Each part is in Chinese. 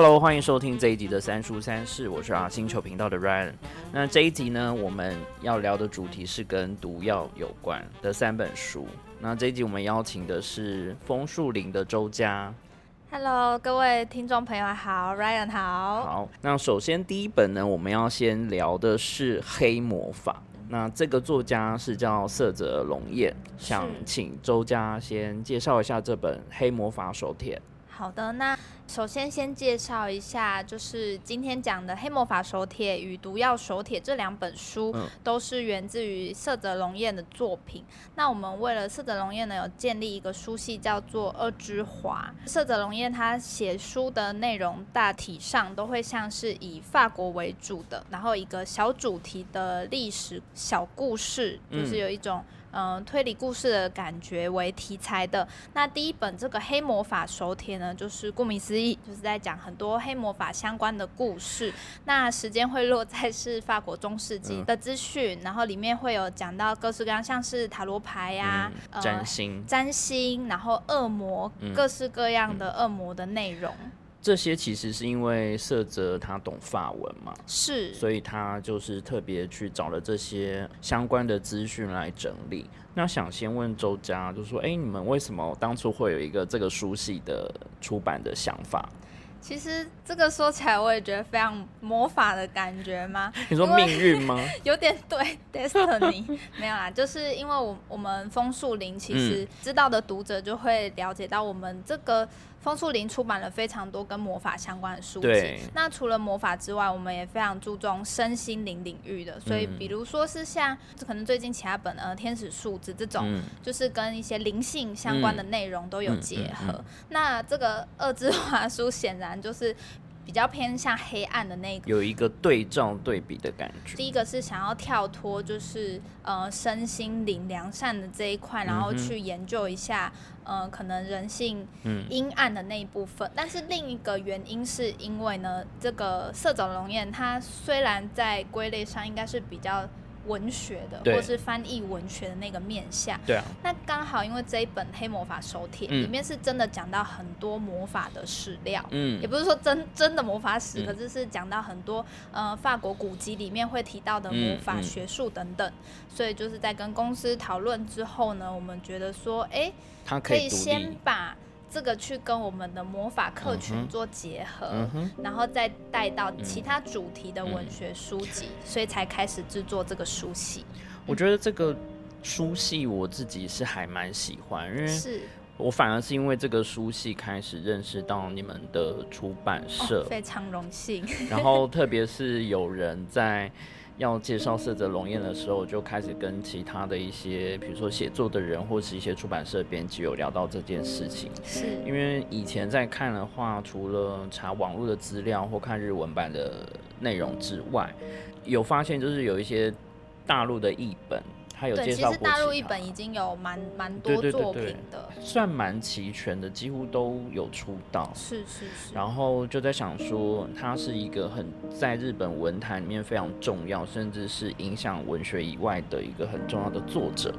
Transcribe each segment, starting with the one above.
Hello，欢迎收听这一集的三书三世，我是啊星球频道的 Ryan。那这一集呢，我们要聊的主题是跟毒药有关的三本书。那这一集我们邀请的是枫树林的周家。Hello，各位听众朋友好，Ryan 好。好，那首先第一本呢，我们要先聊的是黑魔法。那这个作家是叫色泽龙彦，想请周家先介绍一下这本《黑魔法手帖》。好的，那首先先介绍一下，就是今天讲的《黑魔法手帖》与《毒药手帖》这两本书，嗯都是源自于色泽龙彦的作品。那我们为了色泽龙彦呢，有建立一个书系，叫做《二之华》。色泽龙彦他写书的内容大体上都会像是以法国为主的，然后一个小主题的历史小故事，就是嗯有一种。嗯，推理故事的感觉为题材的。那第一本这个黑魔法手帖呢，就是顾名思义，就是在讲很多黑魔法相关的故事。那时间会落在是法国中世纪嗯的资讯，然后里面会有讲到各式各样，像是塔罗牌呀、嗯占星占星，然后恶魔，嗯各式各样的恶魔的内容。这些其实是因为色泽他懂法文嘛，是，所以他就是特别去找了这些相关的资讯来整理。那想先问周家，就说，哎、你们为什么当初会有一个这个书系的出版的想法？其实这个说起来，我也觉得非常魔法的感觉吗？你说命运吗？有点对 destiny 没有啦，就是因为我我们枫树林其实嗯知道的读者就会了解到，我们这个枫树林出版了非常多跟魔法相关的书籍对。那除了魔法之外，我们也非常注重身心灵领域的，所以嗯比如说是像可能最近其他本呃天使数字这种，嗯，就是跟一些灵性相关的内容都有结合。那这个二之华书显然就是比较偏向黑暗的那个有一个对照对比的感觉。第一个是想要跳脱，就是呃身心灵良善的这一块，然后去研究一下呃可能人性嗯阴暗的那一部分。但是另一个原因是因为呢，这个色走龙焰它虽然在归类上应该是比较文学的，或是翻译文学的那个面向。对啊，那刚好因为这一本《黑魔法手帖》嗯。里面是真的讲到很多魔法的史料，嗯。也不是说真真的魔法史，嗯。可是是讲到很多呃法国古籍里面会提到的魔法学术等等，所以就是在跟公司讨论之后呢，我们觉得说，哎、它可以先。把这个去跟我们的魔法客群做结合，然后再带到其他主题的文学书籍，嗯。所以才开始制作这个书系。我觉得这个书系我自己是还蛮喜欢，因为是。我反而是因为这个书系开始认识到你们的出版社。哦，，非常荣幸。然后特别是有人在要介绍色泽龙艳的时候，就开始跟其他的一些，比如说写作的人或是一些出版社编辑有聊到这件事情。是因为以前在看的话，除了查网络的资料或看日文版的内容之外，有发现就是有一些大陆的译本，对，其介绍过实大陆一本已经有蛮蛮多作品的，算蛮齐全的，几乎都有出道。是是是。然后就在想说，他是一个很在日本文坛里面非常重要，甚至是影响文学以外的一个很重要的作者。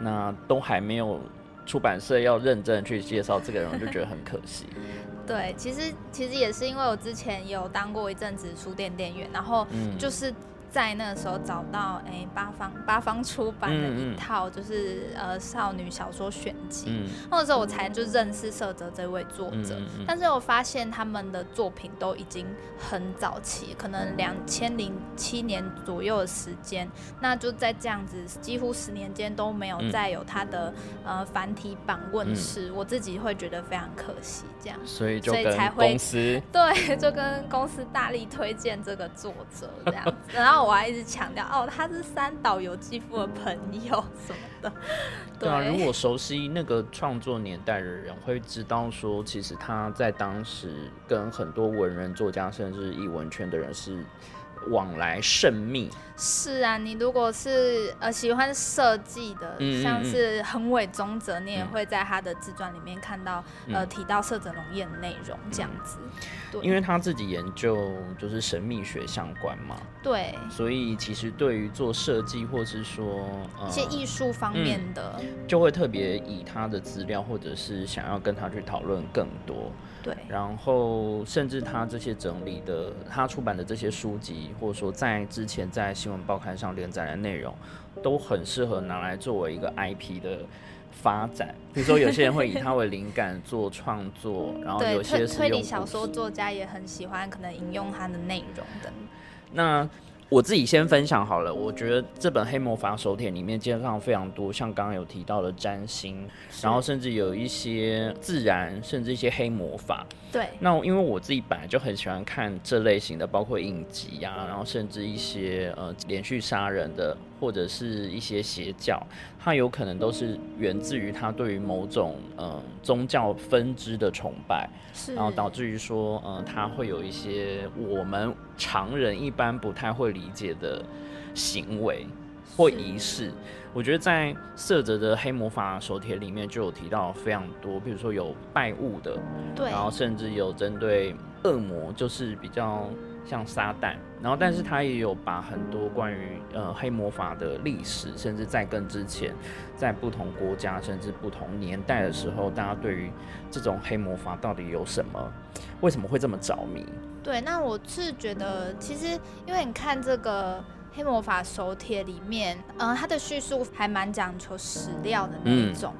那都还没有出版社要认真去介绍这个人，我就觉得很可惜。对，其实其实也是因为我之前有当过一阵子书店店员，然后嗯，就是在那个时候找到哎八方八方出版的一套就是呃少女小说选集，嗯。那个时候我才就认识色泽这位作者。但是我发现他们的作品都已经很早期，可能两千零七年左右的时间，那就在这样子几乎十年间都没有嗯再有他的、呃繁体版问世，我自己会觉得非常可惜。这样，所以就所以才跟会公司 对，就跟公司大力推荐这个作者这样子，然后我还一直强调哦，他是三岛由纪夫的朋友 什么的。对啊，如果熟悉那个创作年代的人会知道说，其实他在当时跟很多文人作家甚至译文圈的人是往来甚密。是啊，你如果是呃喜欢设计的，嗯嗯像嗯是横尾宗泽，你也嗯会在他的自传里面看到、呃嗯提到色泽龙彦的内容这样子。对，因为他自己研究就是神秘学相关嘛，对。所以其实对于做设计或是说呃一些艺术方面的，就会特别以他的资料，或者是想要跟他去讨论更多。对然后甚至他这些整理的，他出版的这些书籍，或者说在之前在新闻报刊上连载的内容，都很适合拿来作为一个 IP 的发展。比如说，有些人会以他为灵感做创作，然后有些推推理小说作家也很喜欢，可能引用他的内容等。那我自己先分享好了，我觉得这本《黑魔法手帖》里面介绍非常多，像刚刚有提到的占星，然后甚至有一些自然，甚至一些黑魔法。对那因为我自己本来就很喜欢看这类型的，包括影集啊，然后甚至一些呃连续杀人的，或者是一些邪教，它有可能都是源自于他对于某种呃宗教分支的崇拜，然后导致于说呃他会有一些我们常人一般不太会理解的行为或仪式。我觉得在色泽的黑魔法手帖里面就有提到非常多，比如说有拜物的，对然后甚至有针对恶魔，就是比较像撒旦，然后但是他也有把很多关于呃黑魔法的历史，甚至在更之前，在不同国家甚至不同年代的时候，大家对于这种黑魔法到底有什么，为什么会这么着迷？对，那我是觉得，其实因为你看这个黑魔法手帖里面，嗯、它的叙述还蛮讲求史料的那一种。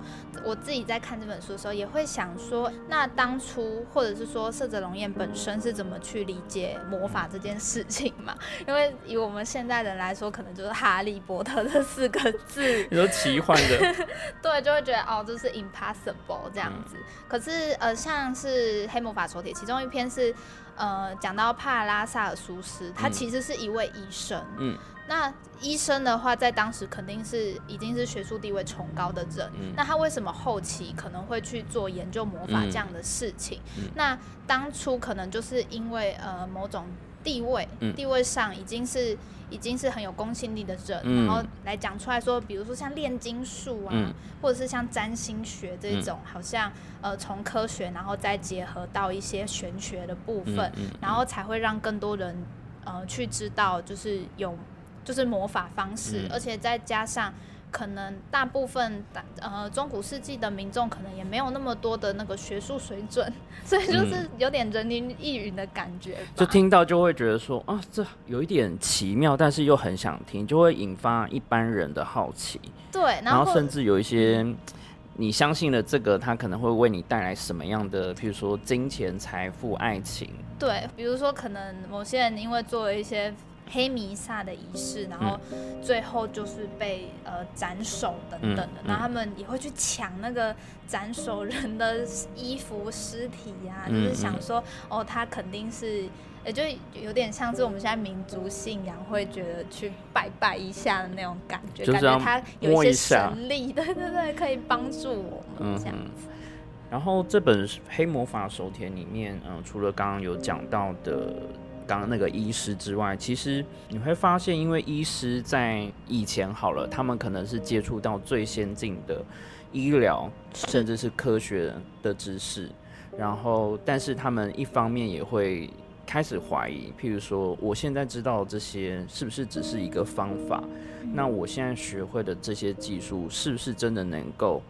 我自己在看这本书的时候，也会想说，那当初或者是说色泽龙彦本身是怎么去理解魔法这件事情嘛？因为以我们现代人来说，可能就是哈利波特这四个字，你说奇幻的，对，就会觉得哦，这是 impossible 这样子。嗯可是呃，像是黑魔法手帖，其中一篇是呃讲到帕拉萨尔苏斯，他嗯其实是一位医生。嗯那医生的话，在当时肯定是已经是学术地位崇高的人。嗯那他为什么后期可能会去做研究魔法嗯这样的事情？嗯那当初可能就是因为呃某种地位，嗯。地位上已经是已经是很有公信力的人，嗯。然后来讲出来说，比如说像炼金术啊，嗯。或者是像占星学这种，好像呃从科学然后再结合到一些玄学的部分，然后才会让更多人呃去知道，就是有就是魔法方式，嗯。而且再加上。可能大部分大呃中古世纪的民众可能也没有那么多的那个学术水准，所以就是有点人云亦云的感觉吧。就听到就会觉得说啊，这有一点奇妙，但是又很想听，就会引发一般人的好奇，对，然后甚至有一些。你相信了这个，它可能会为你带来什么样的，譬如说金钱、财富、爱情，对，比如说可能某些人因为做了一些黑弥撒的仪式，然后最后就是被呃斩首等等的。嗯，那、他们也会去抢那个斩首人的衣服、尸体呀、嗯就是想说哦，他肯定是。也就有点像是我们现在民族信仰会觉得去拜拜一下的那种感觉，感觉他有一些神力，对对对，可以帮助我们这样嗯子。然后这本黑魔法手帖里面，嗯、除了刚刚有讲到的刚刚那个医师之外，其实你会发现，因为医师在以前好了，他们可能是接触到最先进的医疗，甚至是科学的知识，然后但是他们一方面也会。开始怀疑，譬如说，我现在知道这些是不是只是一个方法？那我现在学会的这些技术，是不是真的能够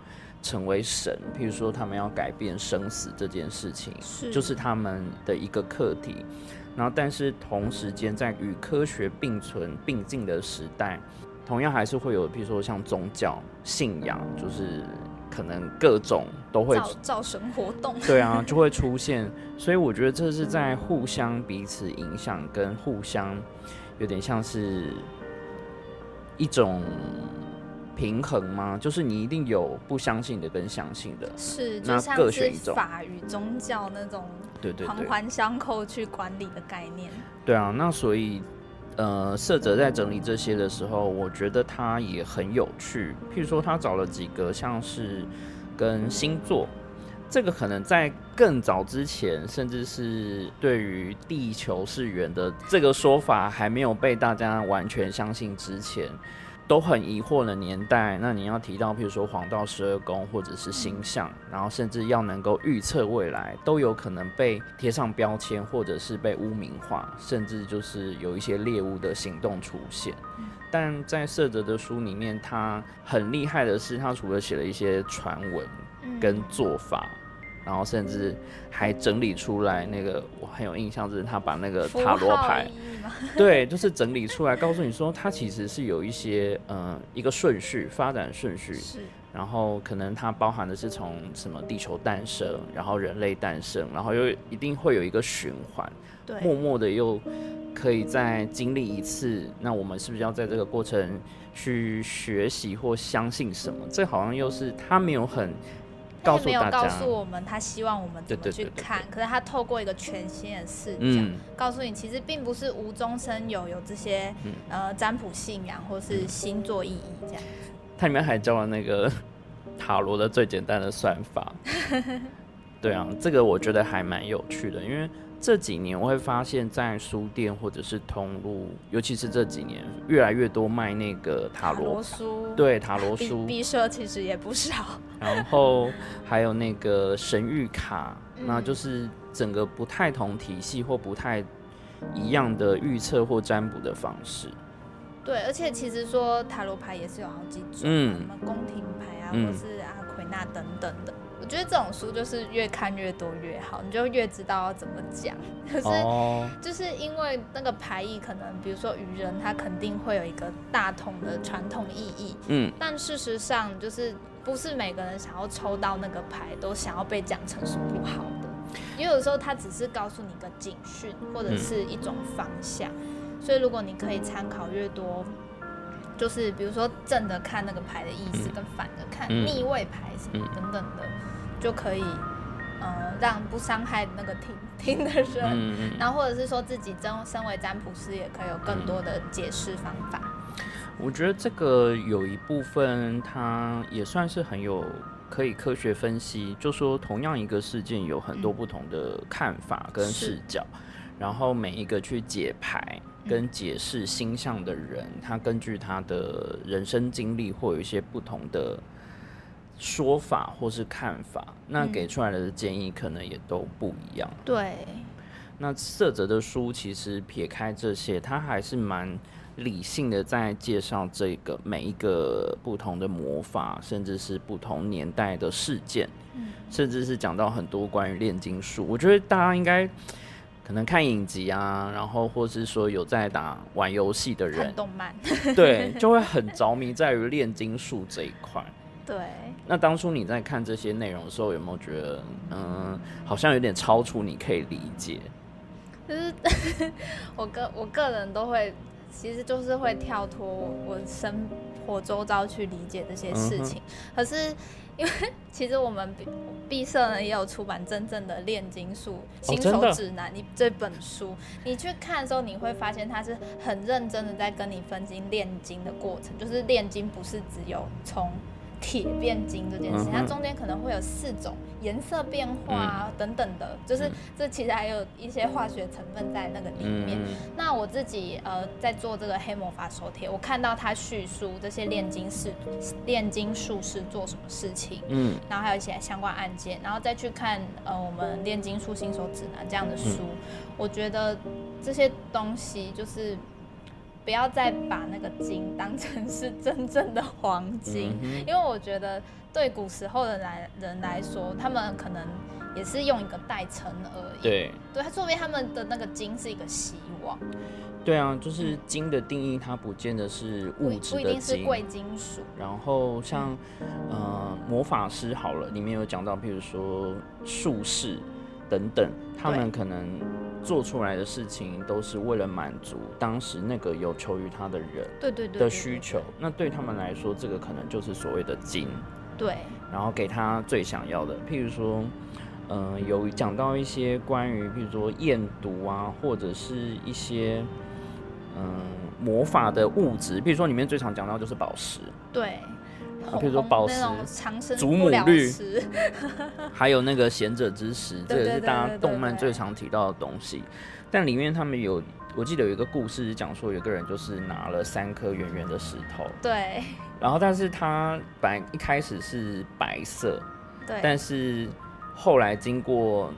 成为神？譬如说，他们要改变生死这件事情，是就是他们的一个课题。然后，但是同时间在与科学并存并进的时代，同样还是会有，譬如说像宗教信仰，就是可能各种都会造造神活动，对啊，就会出现。所以我觉得这是在互相彼此影响，跟互相有点像是一种平衡吗？就是你一定有不相信的跟相信的，是，那就像是各选一种法与宗教那种对对环，环相扣去管理的概念。对啊。那所以呃，色泽在整理这些的时候，我觉得他也很有趣。譬如说，他找了几个像是跟星座。这个可能在更早之前，甚至是对于地球是圆的这个说法还没有被大家完全相信之前，都很疑惑的年代。那你要提到，譬如说黄道十二宫或者是星象，然后甚至要能够预测未来，都有可能被贴上标签，或者是被污名化，甚至就是有一些猎物的行动出现。但在色泽的书里面，他很厉害的是，他除了写了一些传闻跟做法。然后甚至还整理出来那个我很有印象，就是他把那个塔罗牌，对，就是整理出来，告诉你说它其实是有一些嗯一个顺序发展顺序，是，然后可能它包含的是从什么地球诞生，然后人类诞生，然后又一定会有一个循环，对，默默的又可以再经历一次，那我们是不是要在这个过程去学习或相信什么？这好像又是他没有很。他没有告诉我们他希望我们怎么去看，可是他透过一个全新的视角，告诉你其实并不是无中生有，有这些呃占卜信仰或是星座意义这样。它里面还教了那个 塔罗的最简单的算法。对啊，这个我觉得还蛮有趣的，因为。这几年我会发现，在书店或者是通路，尤其是这几年，越来越多卖那个塔罗书，对塔罗书，毕设其实也不少。然后还有那个神谕卡，那就是整个不太同体系或不太一样的预测或占卜的方式。对，而且其实说塔罗牌也是有好几种，嗯，什么宫廷牌啊，或是阿奎那等等的。我觉得这种书就是越看越多越好，你就越知道要怎么讲。可是就是因为那个牌意，可能比如说愚人，他肯定会有一个大同的传统意义。嗯。但事实上，就是不是每个人想要抽到那个牌，都想要被讲成是不好的。因为有时候他只是告诉你一个警讯，或者是一种方向。所以如果你可以参考越多，就是比如说正的看那个牌的意思，跟反的看逆位牌什么等等的。就可以，呃，让不伤害那个听 听的人，然后或者是说自己真身为占卜师，也可以有更多的解释方法。我觉得这个有一部分，它也算是很有可以科学分析，就说同样一个事件有很多不同的看法跟视角，然后每一个去解牌跟解释星象的人，他根据他的人生经历或有一些不同的。说法或是看法，那给出来的建议可能也都不一样。对，那色泽的书其实撇开这些，它还是蛮理性的，在介绍这个每一个不同的魔法，甚至是不同年代的事件，甚至是讲到很多关于炼金术。我觉得大家应该可能看影集啊，然后或是说有在打玩游戏的人，动漫，对，就会很着迷在于炼金术这一块。对，那当初你在看这些内容的时候，有没有觉得，嗯，好像有点超出你可以理解？就是 我个我个人都会，其实就是会跳脱我生活周遭去理解这些事情。可是因为其实我们毕毕设呢也有出版真正的炼金术新手指南，你这本书你去看的时候，你会发现它是很认真的在跟你分析炼金的过程，就是炼金不是只有从铁变金这件事，它中间可能会有四种颜色变化啊等等的，就是这其实还有一些化学成分在那个里面。那我自己呃在做这个黑魔法手帖，我看到他叙述这些炼金士、炼金术士做什么事情，嗯，然后还有一些相关案件，然后再去看呃我们炼金术新手指南这样的书，我觉得这些东西就是。不要再把那个金当成是真正的黄金，因为我觉得对古时候的来人来说，他们可能也是用一个代称而已。对，对，它说明他们的那个金是一个希望。对啊，就是金的定义，它不见得是物质的金，是贵金属。然后像呃魔法师好了，里面有讲到，譬如说术士等等，他们可能。做出来的事情都是为了满足当时那个有求于他的人对对对的需求，那对他们来说，这个可能就是所谓的金。对，然后给他最想要的，譬如说，嗯，有讲到一些关于，譬如说验毒啊，或者是一些嗯魔法的物质，譬如说里面最常讲到就是宝石。对。红比如说宝石长生祖母绿 还有那个贤者之石，这也是大家动漫最常提到的东西。但里面他们有，我记得有一个故事是讲说，有个人就是拿了三颗圆圆的石头，对然后但是他本来一开始是白色，对，但是后来经过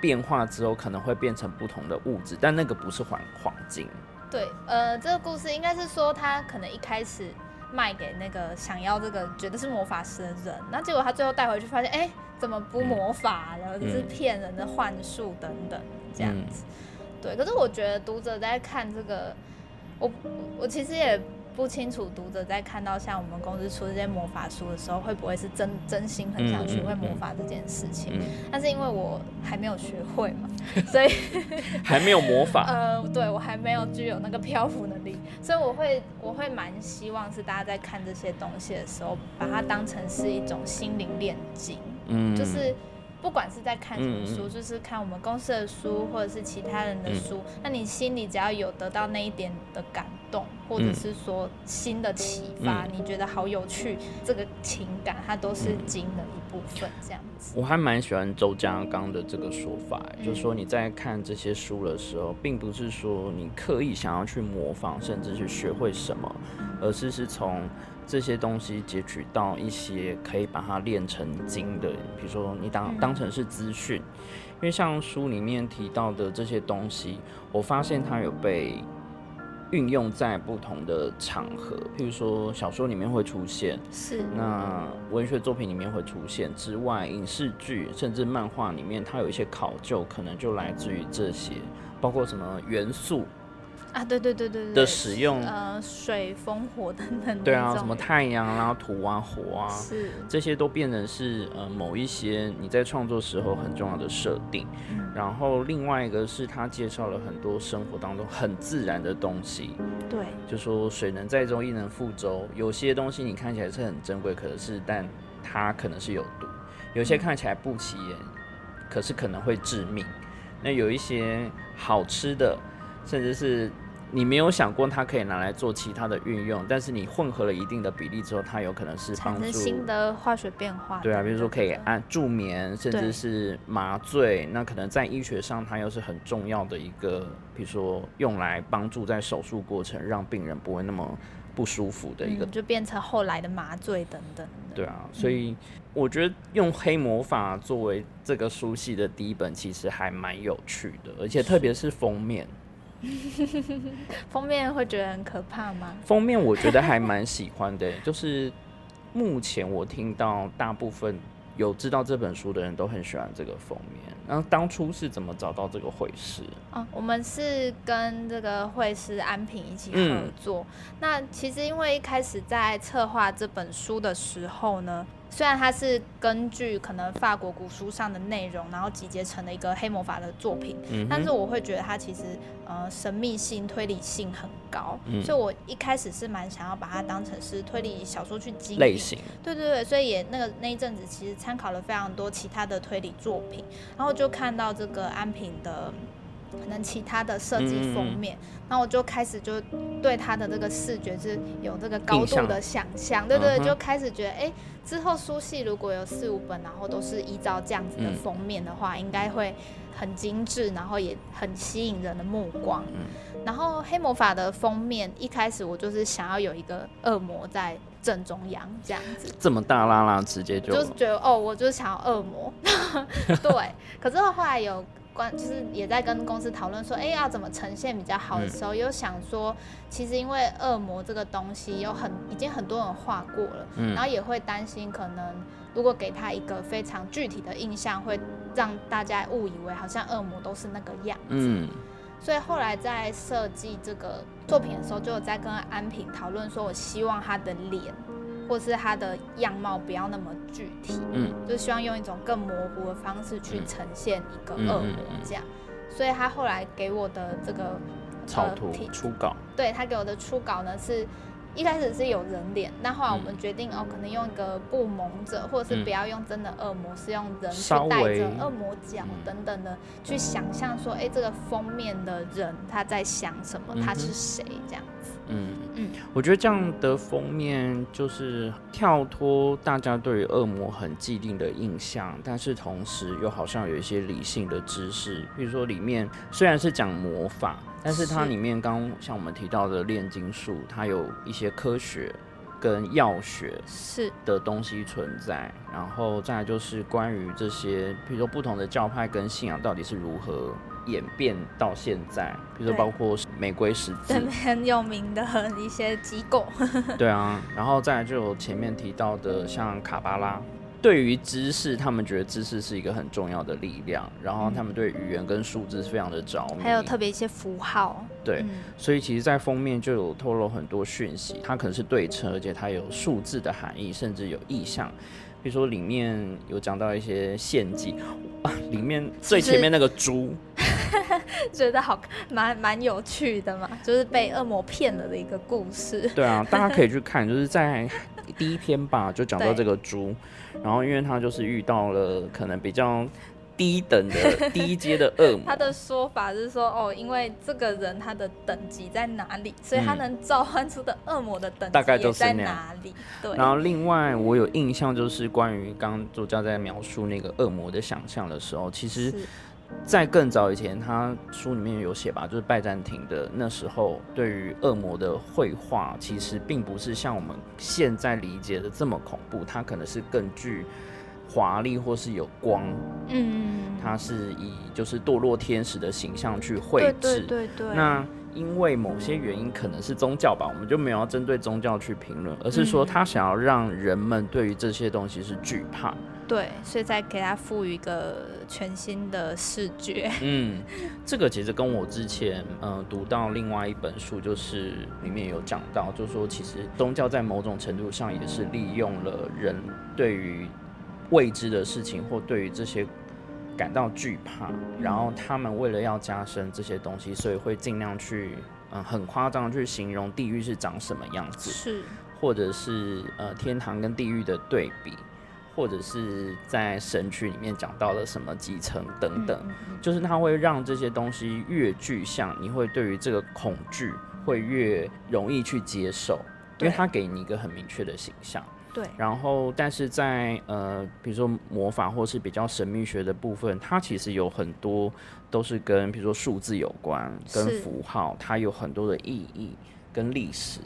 变化之后，可能会变成不同的物质，但那个不是黄黄金。对，呃，这个故事应该是说他可能一开始卖给那个想要这个觉得是魔法师的人，那结果他最后带回去发现，哎、怎么不魔法了？只是嗯骗人的幻术等等这样嗯子。对，可是我觉得读者在看这个，我我其实也不清楚读者在看到像我们公司出这些魔法书的时候，会不会是真真心很想学会魔法这件事情。嗯，但是因为我还没有学会嘛，所以 还没有魔法。呃，对我还没有具有那个漂浮能力，所以我会我会蛮希望是大家在看这些东西的时候，把它当成是一种心灵炼金，嗯，就是。不管是在看什么嗯书，就是看我们公司的书，或者是其他人的书，那你心里只要有得到那一点的感动，或者嗯是说新的启发，嗯。你觉得好有趣，这个情感它都是经的一部分，这样子。我还蛮喜欢周家刚的这个说法，嗯。就是说你在看这些书的时候，并不是说你刻意想要去模仿，甚至去学会什么，而是是从这些东西截取到一些可以把它练成精的，比如说你当嗯。当成是资讯，因为像书里面提到的这些东西，我发现它有被运用在不同的场合，譬如说小说里面会出现，是，那文学作品里面会出现之外，影视剧甚至漫画里面，它有一些考究，可能就来自于这些，包括什么元素，啊，对对对对对的使用呃，水、风、火等等。对啊，什么太阳啊、土啊、火啊，是，这些都变成是呃某一些你在创作时候很重要的设定。嗯然后另外一个是他介绍了很多生活当中很自然的东西，对，就说水能载舟，亦能覆舟。有些东西你看起来是很珍贵，可是但它可能是有毒；有些看起来不起眼，可是可能会致命。那有一些好吃的，甚至是你没有想过它可以拿来做其他的运用，但是你混合了一定的比例之后，它有可能是帮助。新的化学变化。对啊，比如说可以按助眠，甚至是麻醉，那可能在医学上它又是很重要的一个，比如说用来帮助在手术过程让病人不会那么不舒服的一个嗯，就变成后来的麻醉等等。对啊，所以我觉得用黑魔法作为这个书系的第一本，其实还蛮有趣的，而且特别是封面，封面会觉得很可怕吗？封面我觉得还蛮喜欢的，就是目前我听到大部分有知道这本书的人都很喜欢这个封面。然后当初是怎么找到这个会师？哦，我们是跟这个会师安平一起合嗯作。那其实因为一开始在策划这本书的时候呢，虽然它是根据可能法国古书上的内容，然后集结成了一个黑魔法的作品，嗯，但是我会觉得它其实呃神秘性、推理性很高，嗯。所以我一开始是蛮想要把它当成是推理小说去经营。类型，对对对，所以也那个那一阵子其实参考了非常多其他的推理作品，然后就看到这个安平的可能其他的设计封面，然后我就开始就对他的这个视觉是有这个高度的想象，对对就开始觉得哎，之后书系如果有四五本，然后都是依照这样子的嗯封面的话，应该会很精致，然后也很吸引人的目光。嗯然后黑魔法的封面一开始我就是想要有一个恶魔在正中央这样子。这么大拉拉，直接就就是觉得哦，我就是想要恶魔，对。可是后来有关，就是也在跟公司讨论说，哎，要怎么呈现比较好的时候，又想说，其实因为恶魔这个东西有很已经很多人画过了，嗯。然后也会担心可能如果给他一个非常具体的印象，会让大家误以为好像恶魔都是那个样子。嗯。所以后来在设计这个作品的时候，就有在跟安平讨论说，我希望他的脸或是他的样貌不要那么具体，嗯就希望用一种更模糊的方式去呈现一个嗯恶魔这样。所以他后来给我的这个草图题初稿，对他给我的初稿呢是。一开始是有人脸，但后来我嗯们决定、哦，可能用一个不蒙者，或者是嗯不要用真的恶魔，是用人去带着恶魔角嗯等等的，去想象说，哎、这个封面的人他在想什么，他是谁这样子。嗯。嗯，我觉得这样的封面就是跳脱大家对于恶魔很既定的印象，但是同时又好像有一些理性的知识，比如说里面虽然是讲魔法，但是它里面刚像我们提到的炼金术，它有一些科学跟药学是。的东西存在，然后再来就是关于这些，比如说不同的教派跟信仰到底是如何演变到现在，比如说包括玫瑰十字对，很有名的一些机构。对啊，然后再来就有前面提到的像卡巴拉。对于知识，他们觉得知识是一个很重要的力量，然后他们对语言跟数字非常的着迷，还有特别一些符号，对，嗯所以其实，在封面就有透露很多讯息，它可能是对称，而且它有数字的含义，甚至有意象。比如说里面有讲到一些献祭啊，里面最前面那个猪，觉得好蛮蛮有趣的嘛，就是被恶魔骗了的一个故事。对啊，大家可以去看，就是在第一篇吧，就讲到对这个猪，然后因为他就是遇到了可能比较低等的低阶的恶魔 他，的说法是说，哦，因为这个人他的等级在哪里，所以他嗯能召唤出的恶魔的等大概级也在就是那样哪里。对，然后另外我有印象就是关于刚刚作家在描述那个恶魔的想象的时候，其实。在更早以前，他书里面有写吧，就是拜占庭的那时候，对于恶魔的绘画，其实并不是像我们现在理解的这么恐怖，它可能是更具华丽或是有光，嗯，它是以就是堕落天使的形象去绘制。对对对，那因为某些原因，可能是宗教吧，我们就没有要针对宗教去评论，而是说嗯他想要让人们对于这些东西是惧怕。对，所以再给他赋予一个全新的视觉。嗯，这个其实跟我之前呃读到另外一本书，就是里面有讲到，就是说其实宗教在某种程度上也是利用了人对于未知的事情或对于这些感到惧怕，然后他们为了要加深这些东西，所以会尽量去嗯、很夸张地去形容地狱是长什么样子，是，或者是呃天堂跟地狱的对比。或者是在神曲里面讲到了什么几层等等，就是它会让这些东西越具象，你会对于这个恐惧会越容易去接受，因为对它给你一个很明确的形象。对，然后，但是在呃，比如说魔法或是比较神秘学的部分，它其实有很多都是跟比如说数字有关，跟符号，它有很多的意义跟历史。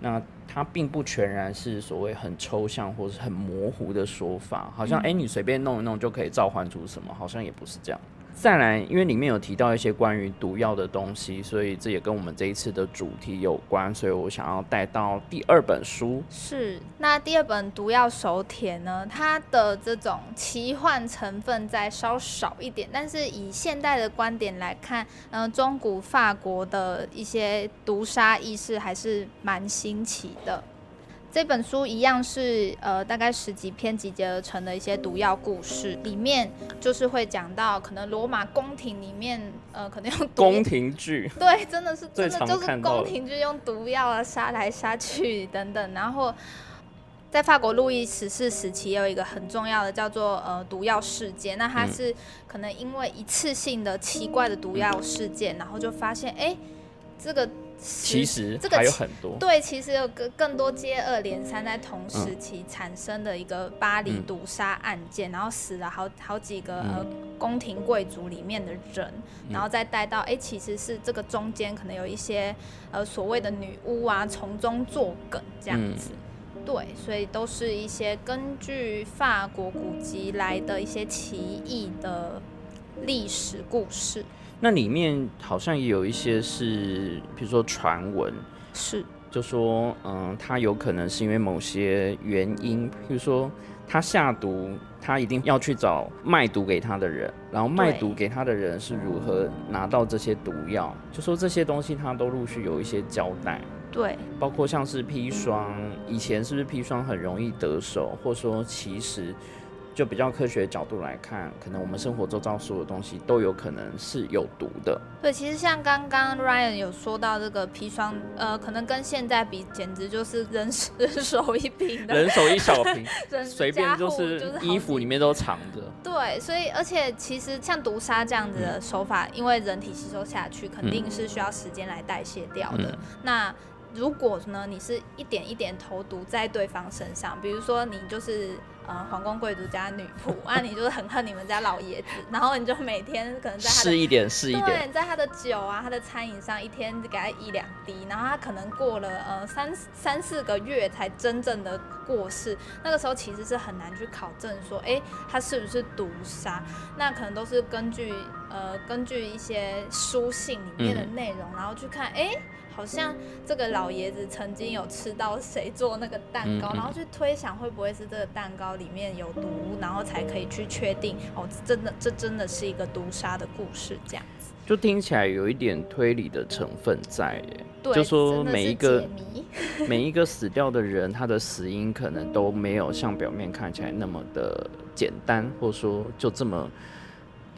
那它并不全然是所谓很抽象或是很模糊的说法，好像嗯哎、诶你随便弄一弄就可以召唤出什么，好像也不是这样。再来，因为里面有提到一些关于毒药的东西，所以这也跟我们这一次的主题有关，所以我想要带到第二本书。是。那第二本《毒药手帖》呢，它的这种奇幻成分再稍少一点，但是以现代的观点来看，嗯、中古法国的一些毒杀意识还是蛮新奇的。这本书一样是呃大概十几篇集结而成的一些毒药故事，里面就是会讲到可能罗马宫廷里面呃可能用宫廷剧，对，真的是真的就是宫廷剧用毒药啊杀来杀去等等，然后在法国路易十四时期也有一个很重要的叫做呃毒药事件，那它嗯。是可能因为一次性的奇怪的毒药事件，然后就发现哎这个其实这个还有很多。对，其实有更更多接二连三在同时期产生的一个巴黎嗯毒杀案件，然后死了好好几个、呃嗯宫廷贵族里面的人，然后再带到哎、诶其实是这个中间可能有一些呃所谓的女巫啊从中作梗这样嗯子。对，所以都是一些根据法国古籍来的一些奇异的历史故事。那里面好像也有一些是，比如说传闻，是，就说，嗯，他有可能是因为某些原因，比如说他下毒，他一定要去找卖毒给他的人，然后卖毒给他的人是如何拿到这些毒药，就说这些东西他都陆续有一些交代。对，包括像是砒霜，以前是不是砒霜很容易得手，或者说其实就比较科学的角度来看，可能我们生活周遭所有东西都有可能是有毒的。对，其实像刚刚 Ryan 有说到这个砒霜，呃，可能跟现在比，简直就是人人手一瓶的，人手一小瓶，人随便就是衣服里面都藏着。对，所以而且其实像毒杀这样子的手法，因为人体吸收下去，肯定是需要时间来代谢掉的。嗯那如果呢，你是一点一点投毒在对方身上，比如说你就是呃皇宫贵族家女仆，啊，你就是很恨你们家老爷子，然后你就每天可能在他的 试一点，试一对，点，在他的酒啊，他的餐饮上一天给他一两滴，然后他可能过了呃三三四个月才真正的过世，那个时候其实是很难去考证说，哎，他是不是毒杀？那可能都是根据呃根据一些书信里面的内容，然后去看，哎。好像这个老爷子曾经有吃到谁做那个蛋糕，嗯嗯然后去推想会不会是这个蛋糕里面有毒，然后才可以去确定哦，真的这真的是一个毒杀的故事这样子。就听起来有一点推理的成分在耶。对，就说每一个 每一个死掉的人，他的死因可能都没有像表面看起来那么的简单，或者说就这么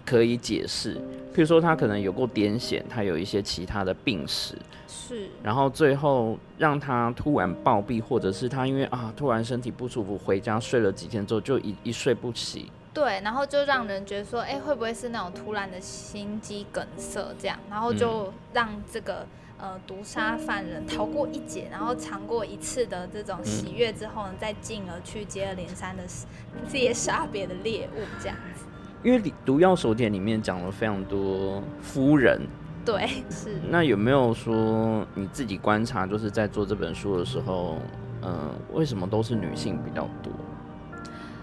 可以解释。譬如说，他可能有过癫痫，他有一些其他的病史，是然后最后让他突然暴毙，或者是他因为啊突然身体不舒服，回家睡了几天之后就一一睡不起。对，然后就让人觉得说，哎，会不会是那种突然的心肌梗塞这样，然后就让这个。呃，毒杀犯人逃过一劫，然后尝过一次的这种喜悦之后呢，再进而去接二连三的 猎杀别的猎物，这样子。因为《毒药手典》里面讲了非常多夫人，对，是。那有没有说你自己观察，就是在做这本书的时候，嗯、为什么都是女性比较多？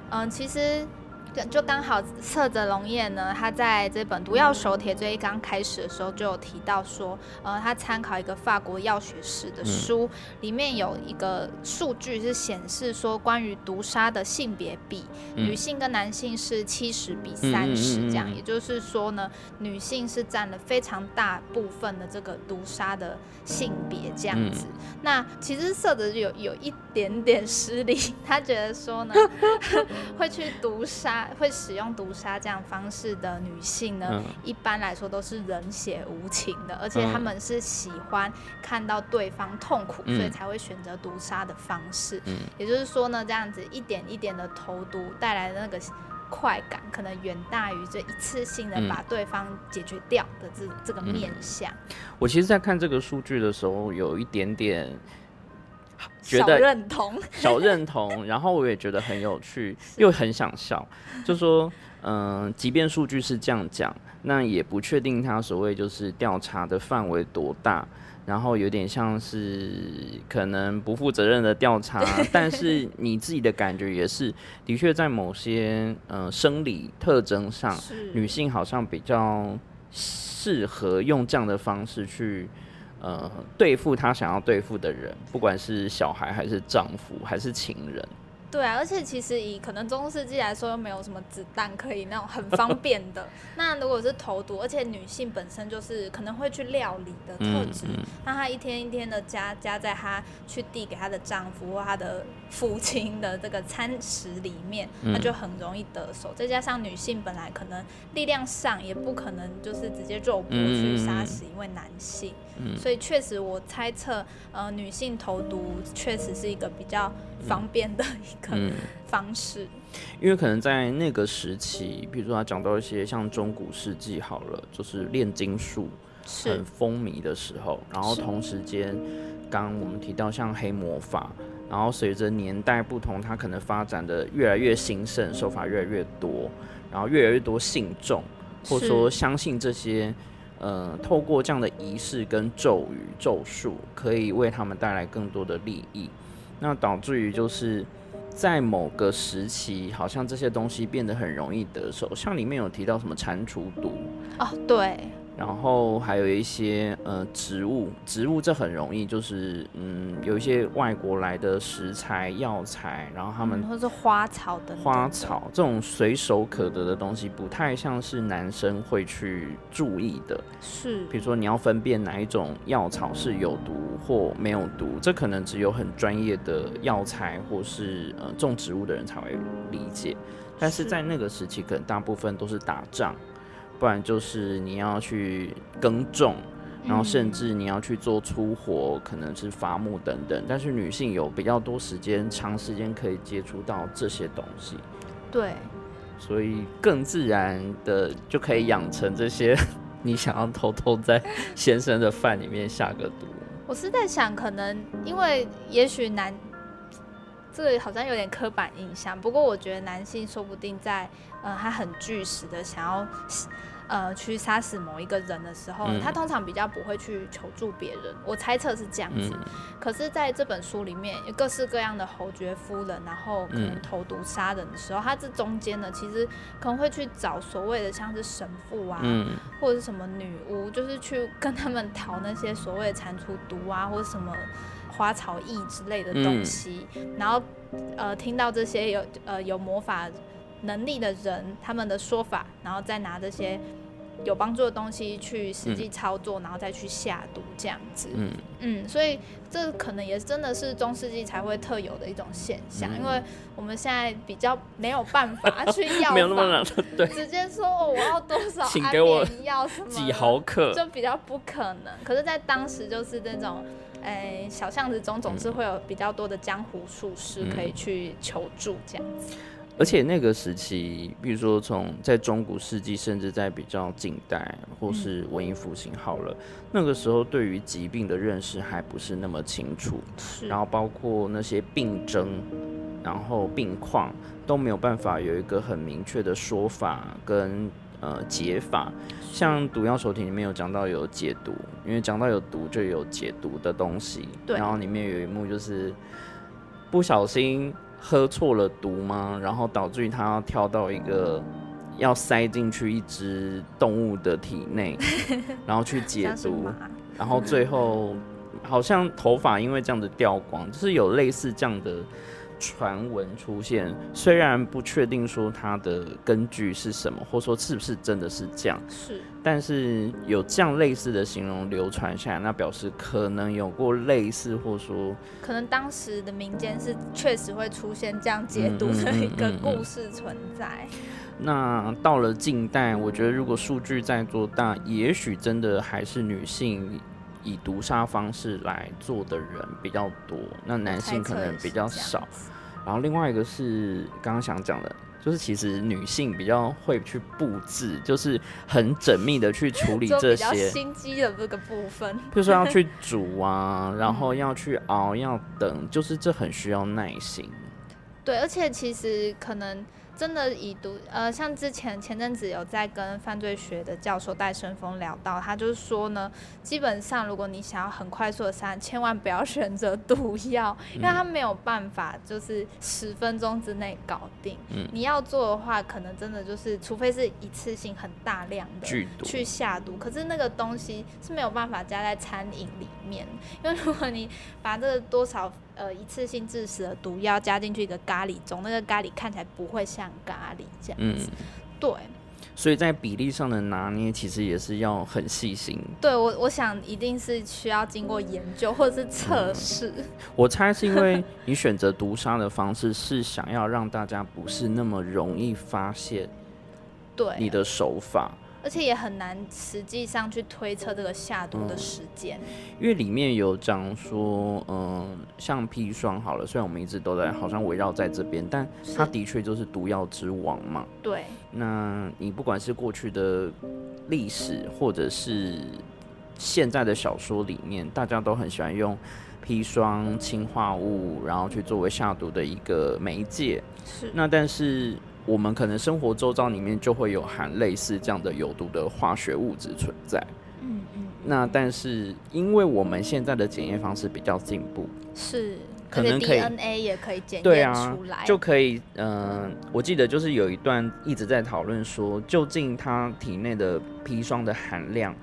嗯，其实就刚好色泽龙彦呢，他在这本《毒药手帖》最刚开始的时候就有提到说，呃，他参考一个法国药学史的书，里面有一个数据是显示说，关于毒杀的性别比，嗯女性跟男性是七十比嗯三十这样，嗯也就是说呢，女性是占了非常大部分的这个毒杀的性别这样嗯子。那其实色泽有有一点点失礼，他觉得说呢，会去毒杀、会使用毒杀这样方式的女性呢，嗯。一般来说都是冷血无情的，而且嗯。她们是喜欢看到对方痛苦，嗯。所以才会选择毒杀的方式。嗯。也就是说呢，这样子一点一点的投毒带来的那个快感，可能远大于这一次性的嗯。把对方解决掉的这这个面相。我其实，在看这个数据的时候，有一点点觉得认同，小认同，然后我也觉得很有趣，又很想笑。就说，嗯、即便数据是这样讲，那也不确定他所谓就是调查的范围多大，然后有点像是可能不负责任的调查，但是你自己的感觉也是，的确在某些呃生理特征上，女性好像比较适合用这样的方式去。呃，对付他想要对付的人，不管是小孩还是丈夫还是情人，对啊，而且其实以可能中世纪来说，又没有什么子弹可以那种很方 便的。那如果是投毒，而且女性本身就是可能会去料理的特质，嗯。那她一天一天的加加在她去递给她的丈夫或她的父亲的这个餐食里面，那嗯。就很容易得手。再加上女性本来可能力量上也不可能就是直接肉搏去杀死一位男性，嗯。所以确实我猜测，呃，女性投毒确实是一个比较方便的一个嗯，方式。因为可能在那个时期，比如说他讲到一些像中古世纪好了，就是炼金术很风靡的时候，然后同时间，刚刚我们提到像黑魔法，然后随着年代不同，它可能发展的越来越兴盛，手法越来越多，然后越来越多信众，或者说相信这些。呃，透过这样的仪式跟咒语、咒术，可以为他们带来更多的利益，那导致于就是在某个时期，好像这些东西变得很容易得手，像里面有提到什么蟾蜍毒，哦，对，然后还有一些呃植物，植物这很容易就是嗯有一些外国来的食材药材，然后他们嗯或是花草的花草这种随手可得的东西，不太像是男生会去注意的。是比如说你要分辨哪一种药草是有毒或没有毒，这可能只有很专业的药材或是呃种植物的人才会理解。但是是在那个时期，可能大部分都是打仗，不然就是你要去耕种，然后甚嗯至你要去做粗活，可能是伐木等等。但是女性有比较多时间，长时间可以接触到这些东西，对，所以更自然的就可以养成这些 你想要偷偷在先生的饭里面下个毒。我我是在想，可能因为也许男，这个好像有点刻板印象。不过我觉得男性说不定在，呃，他很巨实的想要。呃，去杀死某一个人的时候，他通常比较不会去求助别人。我猜测是这样子。可是，在这本书里面，有各式各样的侯爵夫人，然后可能投毒杀人的时候，他这中间呢，其实可能会去找所谓的像是神父啊，或者是什么女巫，就是去跟他们讨那些所谓的蟾蜍毒啊，或者什么花草艺之类的东西。然后，呃，听到这些有呃有魔法。能力的人，他们的说法，然后再拿这些有帮助的东西去实际操作，然后再去下毒这样子。嗯。嗯，所以这可能也真的是中世纪才会特有的一种现象，因为我们现在比较没有办法 去药房对。直接说哦我要多少请给我药什么几毫克，就比较不可能。可是，在当时就是那种诶小巷子中总是会有比较多的江湖术士可以去求助这样子。而且那个时期，比如说从在中古世纪，甚至在比较近代或是文艺复兴，好了，那个时候对于疾病的认识还不是那么清楚，然后包括那些病症，然后病况都没有办法有一个很明确的说法跟呃解法。像毒药手帖里面有讲到有解毒，因为讲到有毒就有解毒的东西，然后里面有一幕就是不小心。喝错了毒吗？然后导致于他要跳到一个要塞进去一只动物的体内，然后去解毒，然后最后好像头发因为这样子掉光，就是有类似这样的。传闻出现，虽然不确定说它的根据是什么，或说是不是真的是这样，是，但是有这样类似的形容流传下来，那表示可能有过类似，或者说可能当时的民间是确实会出现这样解读的一个故事存在。那到了近代，我觉得如果数据再做大，也许真的还是女性。以毒杀方式来做的人比较多，那男性可能比较少。然后另外一个是刚刚想讲的，就是其实女性比较会去布置，就是很缜密的去处理 这些心机的这个部分，比如说要去 煮啊，然后要去熬，要等，就是这很需要耐心。对，而且其实可能。真的以毒呃，像之前前阵子有在跟犯罪学的教授戴胜峰聊到，他就是说呢，基本上如果你想要很快速的杀，千万不要选择毒药，因为他没有办法就是十分钟之内搞定。嗯，你要做的话，可能真的就是，除非是一次性很大量的去下毒，可是那个东西是没有办法加在餐饮里面，因为如果你把这个多少。呃，一次性致死的毒药加进去一个咖喱中，那个咖喱看起来不会像咖喱这样子。对，所以在比例上的拿捏，其实也是要很细心。对我，我想一定是需要经过研究或者是测试。我猜是因为你选择毒杀的方式，是想要让大家不是那么容易发现，对你的手法。而且也很难实际上去推测这个下毒的时间，因为里面有讲说，嗯，像砒霜好了，虽然我们一直都在好像围绕在这边，但它的确就是毒药之王嘛。对。那你不管是过去的历史，或者是现在的小说里面，大家都很喜欢用砒霜、氰化物，然后去作为下毒的一个媒介。是。那但是。我们可能生活周遭里面就会有含类似这样的有毒的化学物质存在。嗯嗯。那但是因为我们现在的检验方式比较进步，是，可能可以 DNA 也可以检验出来，就可以。嗯，我记得就是有一段一直在讨论说，究竟他体内的砒霜的含量，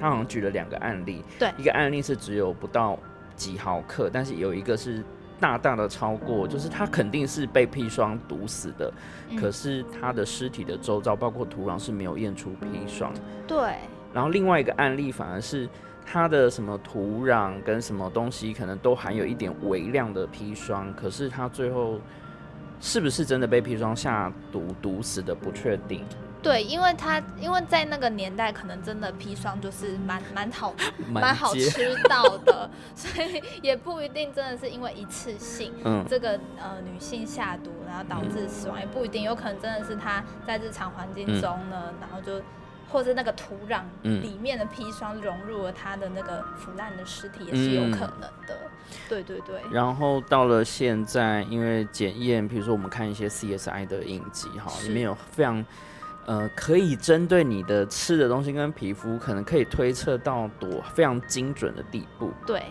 他好像举了两个案例。对，一个案例是只有不到几毫克，但是有一个是。大大的超过，就是他肯定是被砒霜毒死的，可是他的尸体的周遭，包括土壤是没有验出砒霜。对。然后另外一个案例反而是他的什么土壤跟什么东西可能都含有一点微量的砒霜，可是他最后是不是真的被砒霜下毒毒死的不确定。对，因为它因为在那个年代，可能真的砒霜就是蛮蛮好 蛮好吃到的，所以也不一定真的是因为一次性这个呃女性下毒，然后导致死亡，也不一定，有可能真的是她在日常环境中呢，然后就或者那个土壤嗯。里面的砒霜融入了它的那个腐烂的尸体，也是有嗯可能的。对对对，然后到了现在，因为检验，比如说我们看一些 CSI 的影集哈，里面有非常呃可以针对你的吃的东西跟皮肤，可能可以推测到多非常精准的地步。对，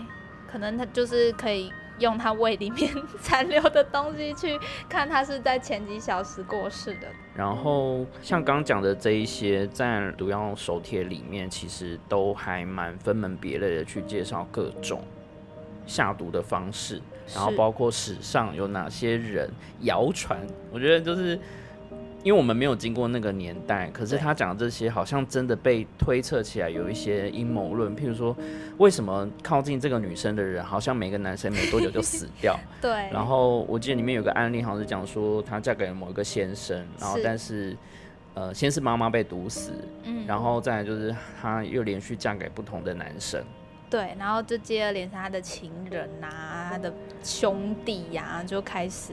可能他就是可以用他胃里面残留的东西去看他是在前几小时过世的。然后像刚刚讲的这一些，在毒药手帖里面，其实都还蛮分门别类的去介绍各种下毒的方式，然后包括史上有哪些人谣传，我觉得就是。因为我们没有经过那个年代，可是他讲的这些好像真的被推测起来有一些阴谋论，譬如说，为什么靠近这个女生的人，好像每个男生没多久就死掉，对，然后我记得里面有个案例，好像是讲说她嫁给了某一个先生，然后但是呃，先是妈妈被毒死，嗯，然后再来就是她又连续嫁给不同的男生，对，然后就接二连三，他的情人呐、他的兄弟呀、就开始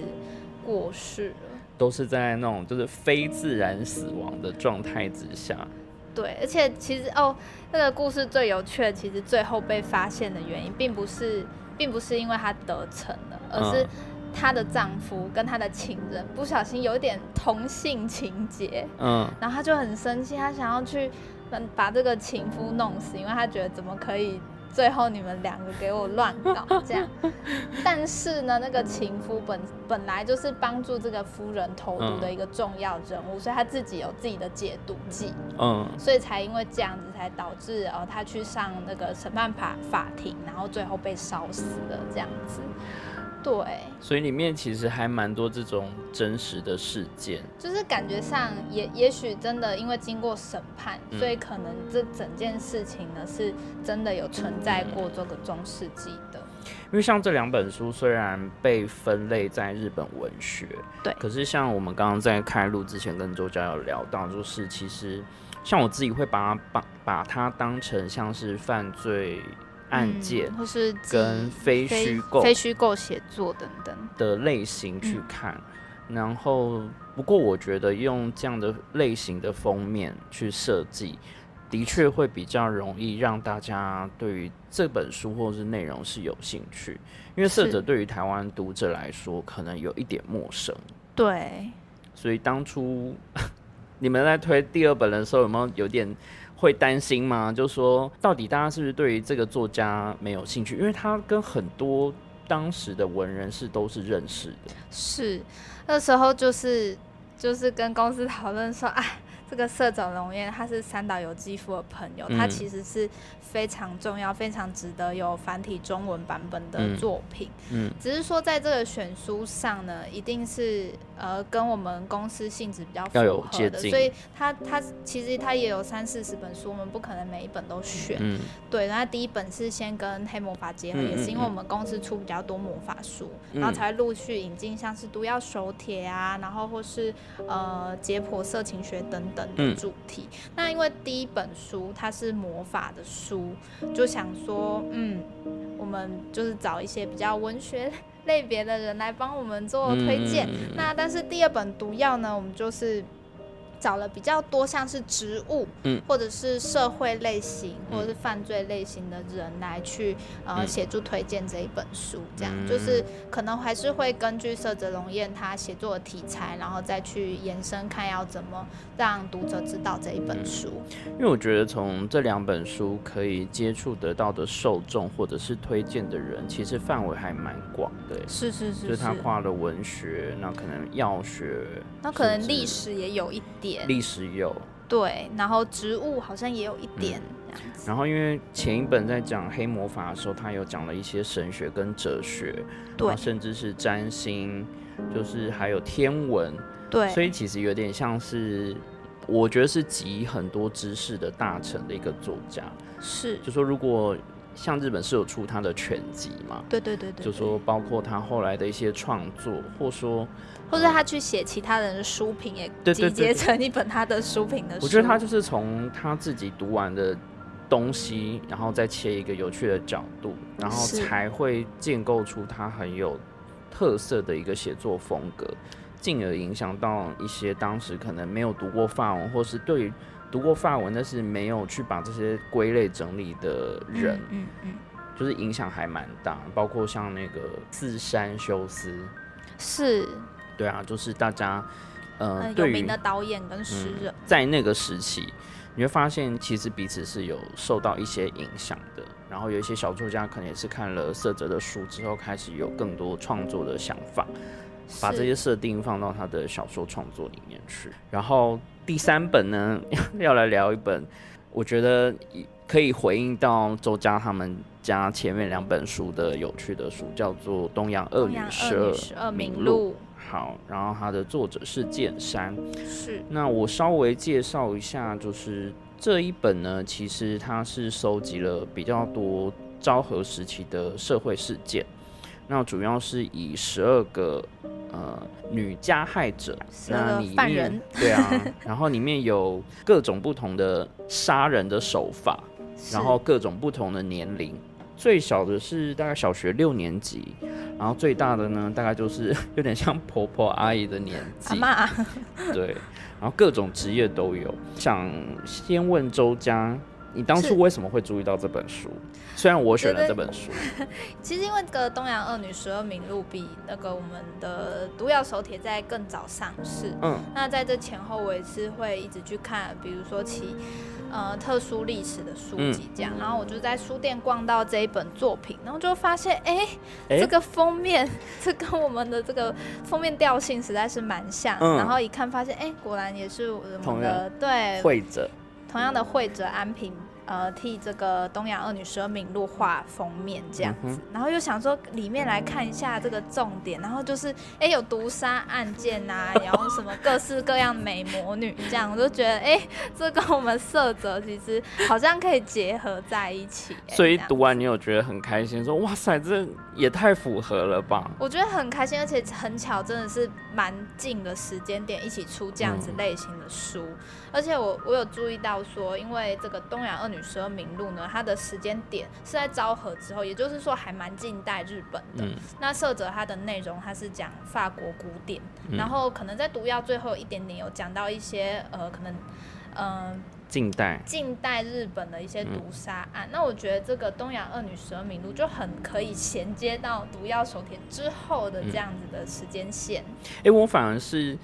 过世了。都是在那种就是非自然死亡的状态之下。对，而且其实哦，那个故事最有趣的，其实最后被发现的原因，并不是，并不是因为她得逞了，而是嗯她的丈夫跟她的情人不小心有一点同性情节，嗯，然后她就很生气，她想要去嗯把这个情夫弄死，因为她觉得怎么可以最后你们两个给我乱搞这样。但是呢，那个情夫本本来就是帮助这个夫人投毒的一个重要人物，所以他自己有自己的解毒剂。嗯，所以才因为这样子，才导致呃他去上那个审判法法庭，然后最后被烧死了这样子。对，所以里面其实还蛮多这种真实的事件。就是感觉上也也许真的因为经过审判，嗯所以可能这整件事情呢是真的有存在过这个中世纪的。因为像这两本书虽然被分类在日本文学，对可是像我们刚刚在开录之前跟周佳有聊到，就是其实像我自己会把它把把它当成像是犯罪案件嗯、或是跟非虚构非虚构写作等等。的类型嗯去看。然后，不过我觉得用这样的类型的封面去设计，的确会比较容易让大家对于这本书或是内容是有兴趣，因为是色者对于台湾读者来说可能有一点陌生，对，所以当初 你们在推第二本的时候，有没有有点会担心吗？就说到底大家是不是对于这个作家没有兴趣？因为他跟很多当时的文人是都是认识的。是那时候就是就是跟公司讨论说，哎，这个社长龙彦他是三岛由纪夫的朋友，他嗯其实是非常重要、非常值得有繁体中文版本的嗯作品。嗯只是说在这个选书上呢，一定是呃跟我们公司性质比较符要有合的，接近所以他他其实他也有三四十本书，我们不可能每一本都选。嗯。对，那第一本是先跟黑魔法结合，嗯也是因为嗯。我们公司出比较多魔法书，嗯。然后才会陆续引进像是毒药手帖啊，然后或是呃解剖色情学等等的嗯。主题。那因为第一本书它是魔法的书，就想说，嗯，我们就是找一些比较文学类别的人来帮我们做推荐。那但是第二本毒药呢，我们就是找了比较多像是植物，嗯。或者是社会类型，嗯。或者是犯罪类型的人来去呃嗯。协助推荐这一本书，这样、嗯。就是可能还是会根据色泽龙彦他写作的题材，然后再去延伸看要怎么让读者知道这一本书。因为我觉得从这两本书可以接触得到的受众或者是推荐的人，其实范围还蛮广的。是。是是就是是。它跨了文学，那可能药学，那可能历史也有一点，历史有。对，然后植物好像也有一点。然后因为前一本在讲黑魔法的时候，他有讲了一些神学跟哲学，对甚至是占星，就是还有天文，对，所以其实有点像是。我觉得是集很多知识的大成的一个作家，是，就说如果像日本是有出他的全集嘛，对对对对，就说包括他后来的一些创作，或说或者他去写其他人的书评，也集结成一本他的书评的书。我觉得他就是从他自己读完的东西，然后再切一个有趣的角度，然后才会建构出他很有特色的一个写作风格，进而影响到一些当时可能没有读过范文，或是对于读过法文，但是没有去把这些归类整理的人，嗯嗯，就是影响还蛮大。包括像那个四山修斯，是，对啊，就是大家，呃，有对于名的导演跟诗人，在那个时期，你会发现其实彼此是有受到一些影响的。然后有一些小作家可能也是看了色泽的书之后，开始有更多创作的想法，把这些设定放到他的小说创作里面去。然后第三本呢，要来聊一本，我觉得可以回应到周家他们家前面两本书的有趣的书，叫做《东洋恶女十二名录》。好，然后它的作者是剑山。是。那我稍微介绍一下，就是。这一本呢，其实它是收集了比较多昭和时期的社会事件，那主要是以十二个呃女加害者，那里面对啊，然后里面有各种不同的杀人的手法，然后各种不同的年龄，最小的是大概小学六年级，然后最大的呢，大概就是 有点像婆婆阿姨的年纪，阿妈，对。然后各种职业都有。想先问周家，你当初为什么会注意到这本书？虽然我选了这本书，其实因为这个《东洋恶女十二名录》比那个我们的《毒药手帖》在更早上市。嗯，那在这前后，我也是会一直去看，比如说其呃特殊历史的书籍这样。然后我就在书店逛到这一本作品，然后就发现，哎，这个封面，这跟我们的这个封面调性实在是蛮像。然后一看发现，哎，果然也是我们的对会者，同样的会者安平。呃，替这个《东洋二女十二名录》画封面这样子，然后又想说里面来看一下这个重点，然后就是哎有毒杀案件呐，然后什么各式各样美魔女这样，我就觉得哎，这跟我们色泽其实好像可以结合在一起。所以读完你有觉得很开心，说哇塞，这也太符合了吧？我觉得很开心，而且很巧，真的是蛮近的时间点一起出这样子类型的书。而且我我有注意到说，因为这个《东洋二女十二名录》呢，它的时间点是在昭和之后，也就是说还蛮近代日本的。那色泽它的内容，它是讲法国古典，然后可能在毒药最后一点点有讲到一些呃，可能嗯近代近代日本的一些毒杀案。那我觉得这个《东洋二女十二名录》就很可以衔接到毒药手帖之后的这样子的时间线。哎，我反而是。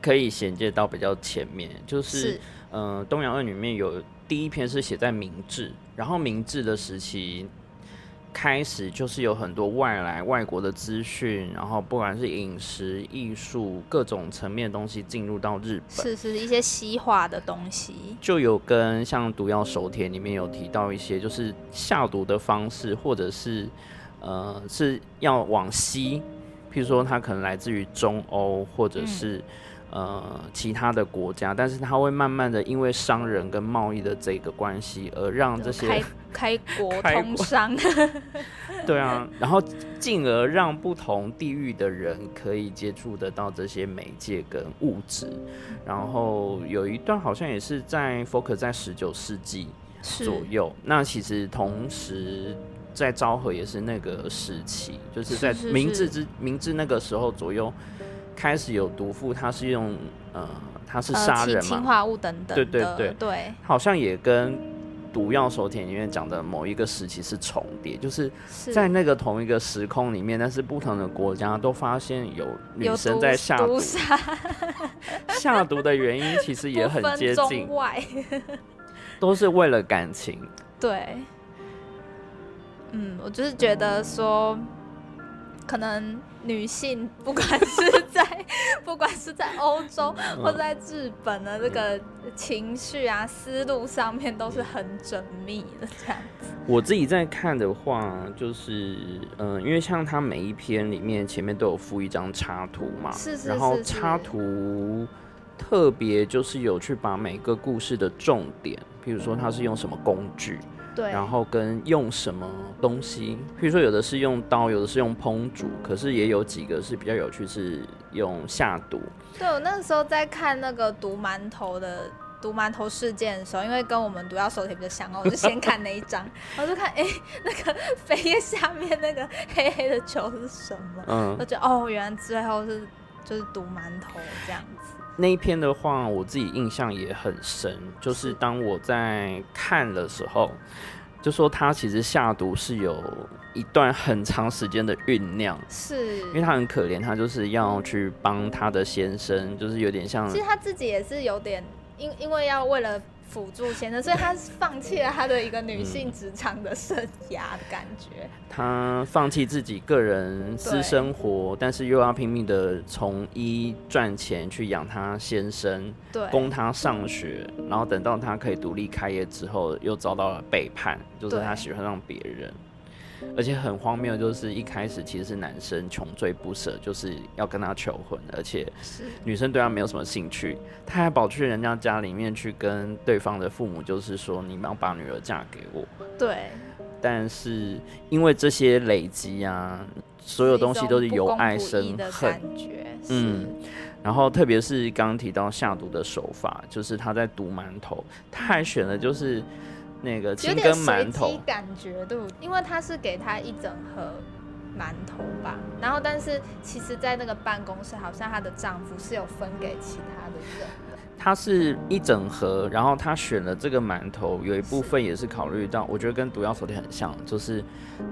可以衔接到比较前面，就是嗯，东洋二女里面有第一篇是写在明治，然后明治的时期开始就是有很多外来外国的资讯，然后不管是饮食、艺术各种层面的东西进入到日本，是是一些西化的东西，就有跟像毒药手帖里面有提到一些，就是下毒的方式，或者是呃是要往西，譬如说它可能来自于中欧，或者是。呃，其他的国家，但是它会慢慢的因为商人跟贸易的这个关系，而让这些开开国 通商，对啊，然后进而让不同地域的人可以接触得到这些媒介跟物质，然后有一段好像也是在 focus 在十九世纪左右，那其实同时在昭和也是那个时期，就是在明治之明治那个时候左右。开始有毒妇，他是用呃，他是杀人嘛，氰化物等等，对对对。对，好像也跟毒药手帖里面讲的某一个时期是重叠，就是在那个同一个时空里面，但是不同的国家都发现有女生在下毒，下毒的原因其实也很接近，都是为了感情。对，嗯，我就是觉得说。可能女性不管是在 不管是在欧洲或在日本的这个情绪啊思路上面都是很缜密的这样子。我自己在看的话，就是嗯，因为像它每一篇里面前面都有附一张插图嘛，是是是，然后插图特别就是有去把每个故事的重点，比如说它是用什么工具。然后跟用什么东西，比如说有的是用刀，有的是用烹煮，可是也有几个是比较有趣，是用下毒。对我那个时候在看那个毒馒头的毒馒头事件的时候，因为跟我们毒药手帖比较像哦，我就先看那一张，我就看哎那个扉页下面那个黑黑的球是什么？嗯，我觉得哦，原来最后是就是毒馒头这样子。那一篇的话，我自己印象也很深，就是当我在看的时候，就说他其实下毒是有一段很长时间的酝酿，是。因为他很可怜，他就是要去帮他的先生，就是有点像其实他自己也是有点，因因为要为了辅助先生，所以他放弃了他的一个女性职场的生涯的感觉。他放弃自己个人私生活，但是又要拼命的从医赚钱去养他先生，对，供他上学，然后等到他可以独立开业之后，又遭到了背叛，就是他喜欢上别人。而且很荒谬，就是一开始其实是男生穷追不舍，就是要跟他求婚，而且女生对他没有什么兴趣，他还跑去人家家里面去跟对方的父母，就是说你们要把女儿嫁给我。对。但是因为这些累积啊，所有东西都是由爱生恨，嗯。然后特别是刚刚提到下毒的手法，就是他在毒馒头，他还选的就是。那个青跟馒头，感觉对，因为他是给他一整盒馒头吧，然后但是其实，在那个办公室，好像她的丈夫是有分给其他的人的。他是一整盒，然后他选了这个馒头，有一部分也是考虑到，我觉得跟毒药手天很像，就是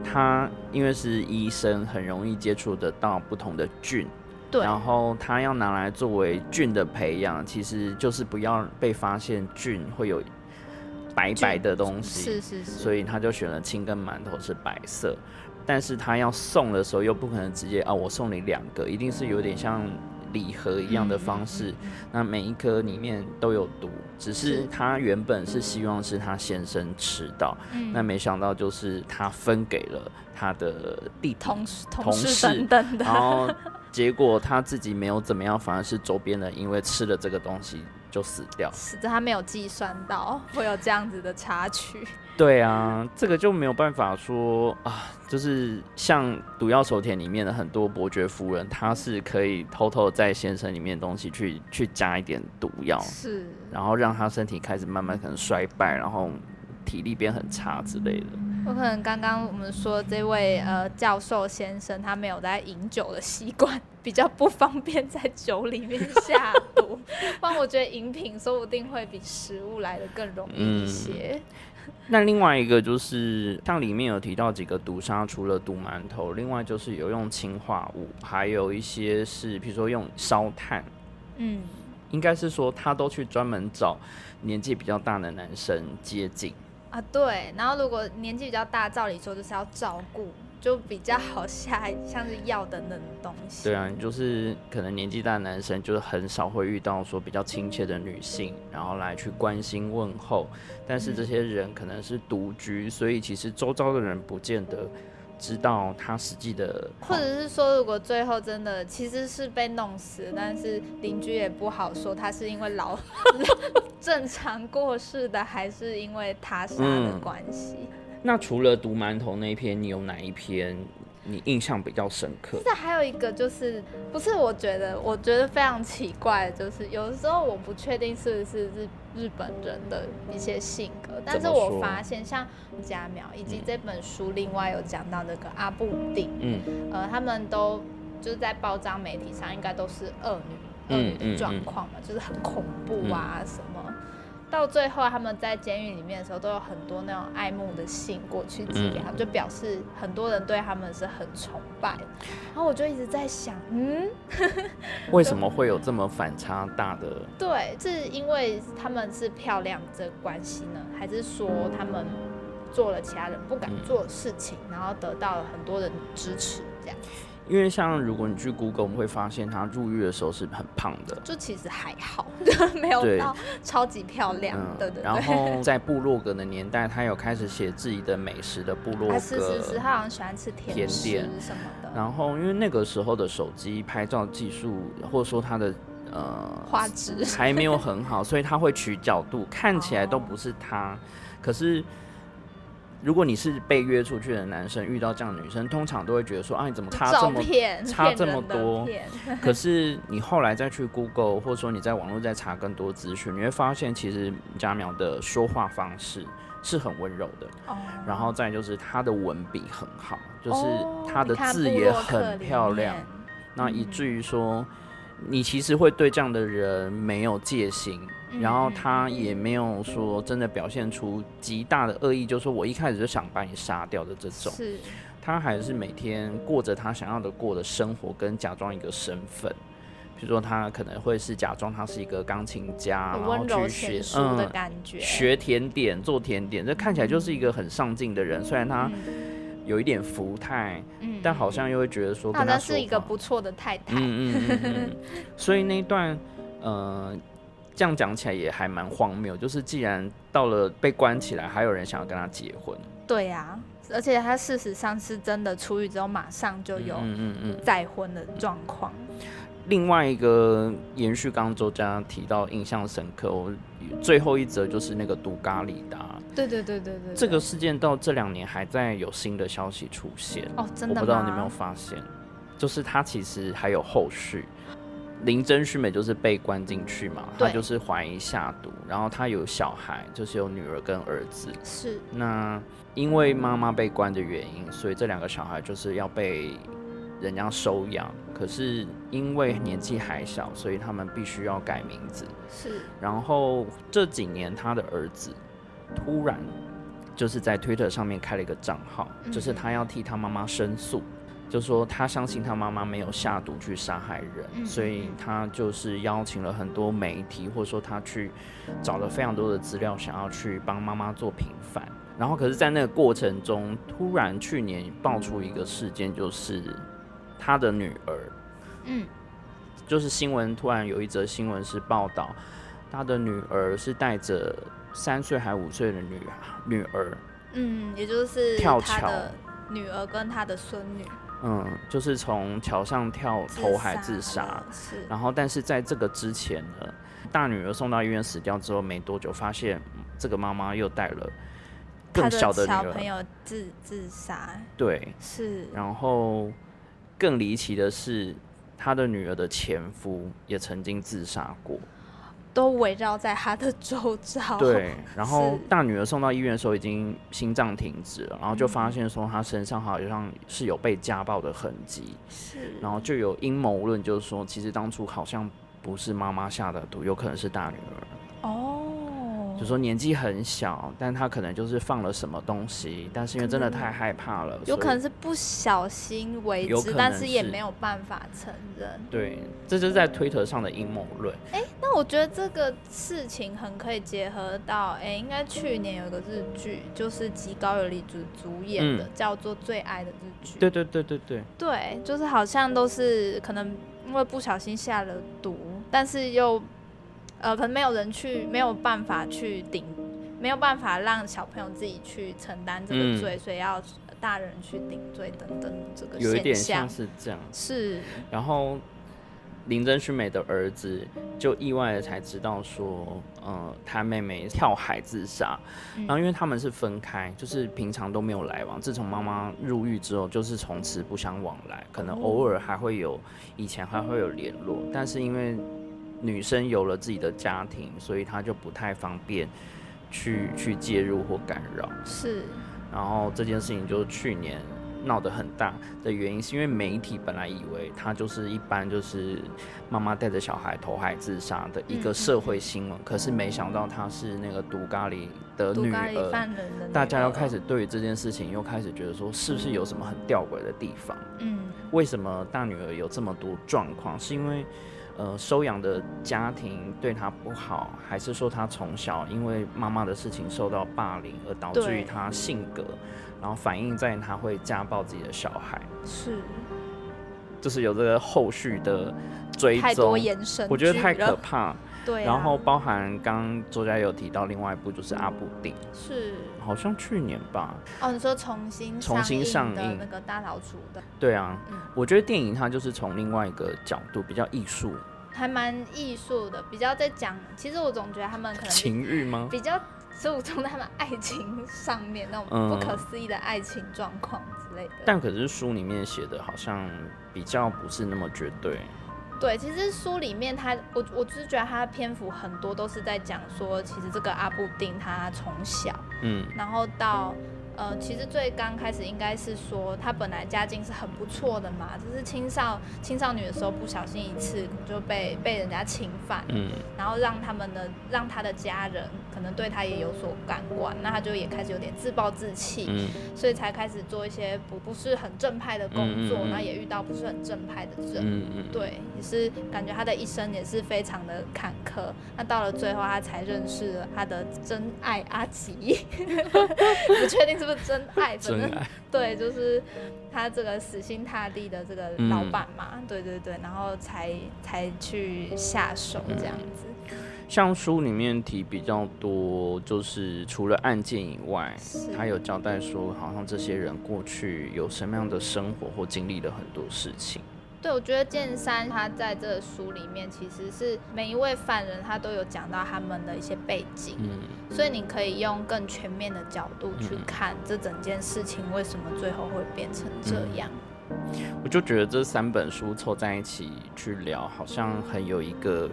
他因为是医生，很容易接触得到不同的菌，对，然后他要拿来作为菌的培养，其实就是不要被发现菌会有。白白的东西，是是是，所以他就选了青跟馒头是白色，但是他要送的时候又不可能直接啊，我送你两个，一定是有点像礼盒一样的方式，那每一颗里面都有毒，只是他原本是希望是他先生吃到，那没想到就是他分给了他的弟弟、同事、同事等等的，然后结果他自己没有怎么样，反而是周边的因为吃了这个东西。就死掉，死的他没有计算到会有这样子的插曲。对啊，这个就没有办法说啊，就是像《毒药手田》里面的很多伯爵夫人，她是可以偷偷在先生里面的东西去去加一点毒药，是，然后让他身体开始慢慢可能衰败，然后体力变很差之类的。我可能刚刚我们说这位呃教授先生，他没有在饮酒的习惯，比较不方便在酒里面下毒。但我觉得饮品说不定会比食物来的更容易一些。那另外一个就是，像里面有提到几个毒杀，除了毒馒头，另外就是有用氰化物，还有一些是，比如说用烧炭。嗯，应该是说他都去专门找年纪比较大的男生接近。啊，对，然后如果年纪比较大，照理说就是要照顾，就比较好下像是药等等的东西。对啊，就是可能年纪大的男生就是很少会遇到说比较亲切的女性，然后来去关心问候，但是这些人可能是独居，所以其实周遭的人不见得。知道他实际的，或者是说，如果最后真的其实是被弄死，但是邻居也不好说他是因为老 正常过世的，还是因为他杀的关系。那除了毒馒头那一篇，你有哪一篇？你印象比较深刻。这还有一个就是，不是我觉得，我觉得非常奇怪，就是有的时候我不确定是不是日日本人的一些性格，但是我发现像加苗以及这本书另外有讲到那个阿布定，嗯，呃，他们都就是在报章媒体上应该都是恶女恶女的状况嘛，就是很恐怖啊什么。到最后，他们在监狱里面的时候，都有很多那种爱慕的信过去寄给他们，就表示很多人对他们是很崇拜。然后我就一直在想，嗯，为什么会有这么反差大的？对，是因为他们是漂亮这关系呢，还是说他们做了其他人不敢做的事情，然后得到了很多人支持，这样？因为像如果你去 Google，我们会发现他入狱的时候是很胖的，就其实还好，没有到超级漂亮，对对对。然后在部落格的年代，他有开始写自己的美食的部落格，是是是，他好像喜欢吃甜点什么的。然后因为那个时候的手机拍照技术，或者说她的呃画质还没有很好，所以他会取角度，看起来都不是他，可是。如果你是被约出去的男生，遇到这样的女生，通常都会觉得说啊，你怎么差这么差这么多？可是你后来再去 Google，或者说你在网络再查更多资讯，你会发现其实佳苗的说话方式是很温柔的，然后再就是她的文笔很好，就是她的字也很漂亮，那以至于说你其实会对这样的人没有戒心，嗯然后他也没有说真的表现出极大的恶意，就是说我一开始就想把你杀掉的这种。是他还是每天过着他想要的过的生活，跟假装一个身份。比如说，他可能会是假装他是一个钢琴家，然后去学贤淑的嗯感觉，学甜点、做甜点，这看起来就是一个很上进的人。虽然他有一点福态，嗯，但好像又会觉得说好跟他是一个不错的太太。嗯嗯嗯嗯，所以那一段，呃，这样讲起来也还蛮荒谬。就是既然到了被关起来，还有人想要跟他结婚，对呀、而且他事实上是真的出狱之后马上就有嗯嗯嗯。再婚的状况。另外一个延续刚刚周家提到印象深刻，我最后一则就是那个毒咖里达对对对对对，这个事件，到这两年还在有新的消息出现。哦，真的我？不知道你有没有发现，就是他其实还有后续。林真须美就是被关进去嘛，她就是怀疑下毒，然后她有小孩，就是有女儿跟儿子。是那因为妈妈被关的原因，所以这两个小孩就是要被人家收养。可是因为年纪还小，所以他们必须要改名字。是，然后这几年他的儿子突然就是在 Twitter 上面开了一个账号，嗯就是他要替他妈妈申诉，就说他相信他妈妈没有下毒去杀害人，嗯所以嗯他就是邀请了很多媒体，或者说他去找了非常多的资料，想要去帮妈妈做平反。然后可是，在那个过程中，突然去年爆出一个事件，就是他的女儿嗯，就是新闻突然有一则新闻是报道，他的女儿是带着三岁还五岁的女女儿，嗯，也就是跳桥。女儿跟他的孙女嗯，就是从桥上跳投海自杀。是，然后，但是在这个之前呢，大女儿送到医院死掉之后没多久，发现嗯这个妈妈又带了更小的女小朋儿，友自自杀，对，是，然后更离奇的是，她的女儿的前夫也曾经自杀过。都围绕在他的周遭。对，然后 大女儿送到医院的时候已经心脏停止了，然后就嗯。发现说她身上好像是有被家暴的痕迹，是，然后就有阴谋论，就是说其实当初好像不是妈妈下的毒，有可能是大女儿，哦，就说年纪很小，但他可能就是放了什么东西，但是因为真的太害怕了，有可能是不小心为之，但是也没有办法承认。对，这就是在推特上的阴谋论。哎那我觉得这个事情很可以结合到，哎、应该去年有个日剧，就是极高有里主主演的，嗯叫做《最爱的日剧》。对对对对对，对，就是好像都是可能因为不小心下了毒，但是又呃，可能没有人去，没有办法去顶，没有办法让小朋友自己去承担这嗯个罪，所以要大人去顶罪等等这个有一点像。是这样。是，然后林真须美的儿子就意外的才知道说，呃，他妹妹跳海自杀。嗯然后因为他们是分开，就是平常都没有来往。自从妈妈入狱之后，就是从此不相往来，可能偶尔还会有，以前还会有联络，但是因为女生有了自己的家庭，所以她就不太方便去去介入或干扰。是，然后这件事情就是去年闹得很大的原因，是因为媒体本来以为她就是一般就是妈妈带着小孩投海自杀的一个社会新闻，可是没想到她是那个毒咖喱的女儿。大家又开始对于这件事情又开始觉得说，是不是有什么很吊诡的地方？嗯为什么大女儿有这么多状况？是因为呃收养的家庭对他不好，还是说他从小因为妈妈的事情受到霸凌，而导致于他性格，然后反映在他会家暴自己的小孩？是就是有这个后续的追太多踪，延伸，我觉得太可。怕。对、啊，然后包含刚刚周家有提到另外一部就是阿布丁，是好像去年吧？哦，你说重新重新上映那个大老鼠的，对啊，嗯我觉得电影它就是从另外一个角度比较艺术还蛮艺术的，比较在讲。其实我总觉得他们可能情欲吗？比较注重他们爱情上面那种嗯不可思议的爱情状况之类的。但可是书里面写的好像比较不是那么绝对。对，其实书里面他，我我就是觉得他的篇幅很多都是在讲说，其实这个阿布丁他从小，嗯。然后到呃，其实最刚开始应该是说，她本来家境是很不错的嘛，只是青少青少女的时候不小心一次就被被人家侵犯，嗯然后让他们的让她的家人可能对她也有所感官，那她就也开始有点自暴自弃，嗯所以才开始做一些不不是很正派的工作，嗯嗯嗯然后也遇到不是很正派的人。嗯嗯，对，也是感觉他的一生也是非常的坎坷。那到了最后，他才认识了他的真爱阿吉，不确定是不是真爱，反正真爱，对，就是他这个死心塌地的这个嗯老板嘛，对对对，然后才才去下手这样子。像书里面提比较多，就是除了案件以外，他有交代说，好像这些人过去有什么样的生活或经历了很多事情。对，我觉得剑三他在这个书里面，其实是每一位犯人他都有讲到他们的一些背景，嗯所以你可以用更全面的角度去嗯看这整件事情为什么最后会变成这样。我就觉得这三本书凑在一起去聊，好像很有一个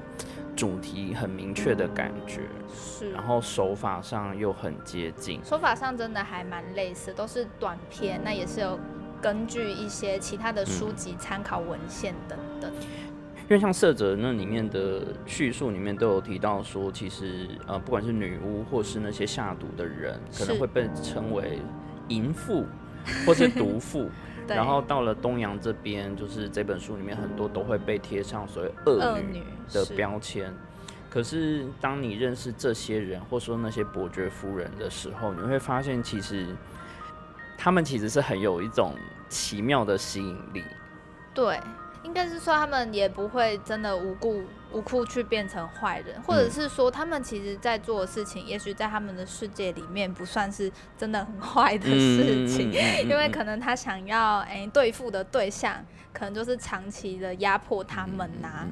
主题很明确的感觉，是，然后手法上又很接近。手法上真的还蛮类似，都是短篇，那也是有根据一些其他的书籍、参考文献等等。因为像色泽那里面的叙述里面都有提到说，其实呃，不管是女巫或是那些下毒的人，可能会被称为淫妇或是毒妇。然后到了东洋这边，就是这本书里面很多都会被贴上所谓恶女的标签。可是当你认识这些人，或说那些伯爵夫人的时候，你会发现其实他们其实是很有一种奇妙的吸引力。对，应该是说他们也不会真的无故无故去变成坏人，或者嗯是说他们其实在做的事情，也许在他们的世界里面不算是真的很坏的事情，嗯嗯嗯嗯因为嗯可能他想要哎、对付的对象，可能就是长期的压迫他们呐、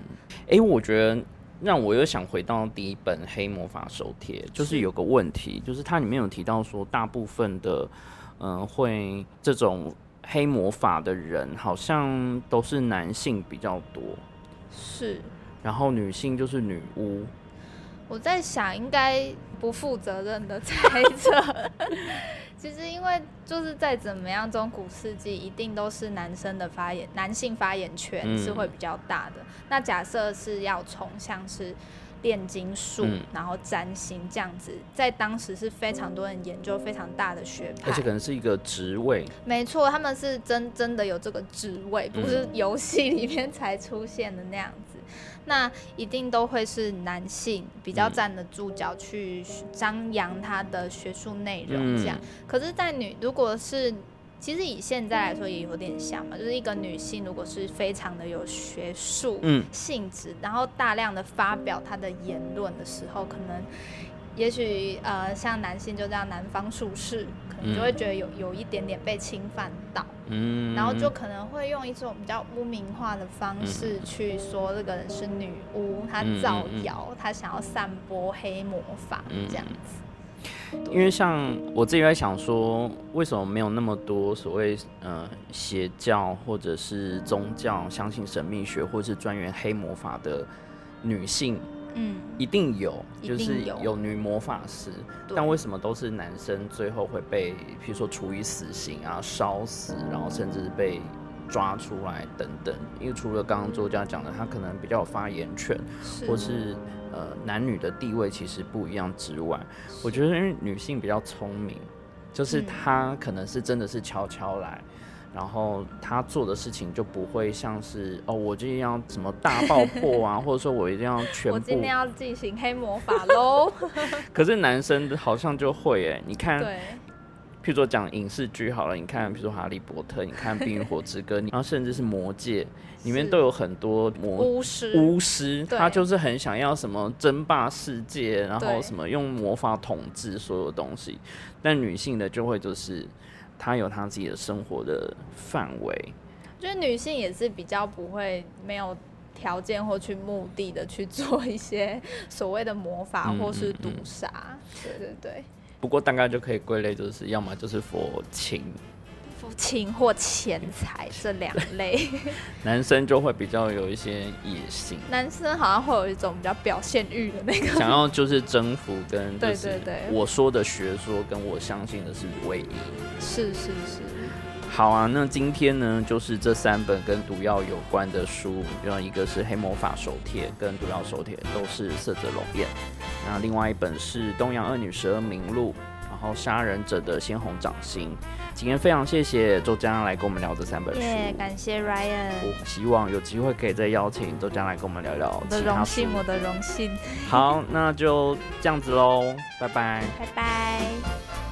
哎、我觉得让我又想回到第一本《黑魔法手帖》，就是是。有个问题，就是它里面有提到说，大部分的嗯、呃会这种黑魔法的人，好像都是男性比较多，是。然后女性就是女巫。我在想，应该不负责任的猜测。其实，因为就是再怎么样，中古世纪一定都是男生的发言，男性发言权嗯是会比较大的。那假设是要从像是炼金术，嗯然后占星这样子，在当时是非常多人研究非常大的学派而且。可能是一个职位，没错，他们是真真的有这个职位，不是游戏里面才出现的那样子。那一定都会是男性比较嗯站得住脚去张扬他的学术内容这样。嗯可是，在女如果是其实以现在来说也有点像嘛，就是一个女性如果是非常的有学术嗯。性质，然后大量的发表她的言论的时候，可能也许呃像男性就这样南方术士，可能就会嗯觉得有有一点点被侵犯到，嗯，然后就可能会用一种比较污名化的方式去说这个人是女巫，她嗯。造谣，她想要散播黑魔法嗯。这样子。因为像我自己在想说，为什么没有那么多所谓呃邪教或者是宗教相信神秘学或是专研黑魔法的女性，嗯，一定有，就是有有女魔法师，但为什么都是男生最后会被，譬如说处以死刑啊、烧死，然后甚至被抓出来等等？因为除了刚刚作家讲的，他可能比较有发言权，是或是呃男女的地位其实不一样之外，我觉得因为女性比较聪明，就是嗯她可能是真的是悄悄来。然后她做的事情就不会像是哦，我今天要什么大爆破啊，或者说我一定要全部我今天要进行黑魔法喽。可是男生好像就会哎，你看，对，譬如说讲影视剧好了，你看，譬如说《哈利波特》，你看《冰与火之歌》，然后甚至是《魔戒》，里面都有很多魔巫师，巫师，他就是很想要什么争霸世界，然后什么用魔法统治所有东西。但女性的就会就是她有她自己的生活的范围，就是女性也是比较不会没有条件或去目的的去做一些所谓的魔法嗯或是嗯嗯。毒杀。对对对，不过大概就可以归类就是要么就是佛情，佛情或钱财这两类。男生就会比较有一些野心，男生好像会有一种比较表现欲的那个，想要就是征服跟对对对，我说的学说跟我相信的是唯一。是是是。好啊，那今天呢，就是这三本跟毒药有关的书，然后一个是《黑魔法手帖》跟《毒药手帖》，都是色泽龙焰。那另外一本是《东洋恶女十二名录》，然后《杀人者的鲜红掌心》。今天非常谢谢周江来跟我们聊这三本书，感谢 Ryan。我希望有机会可以再邀请周江来跟我们聊聊我的荣幸，我的荣幸。好，那就这样子喽，拜拜，拜拜。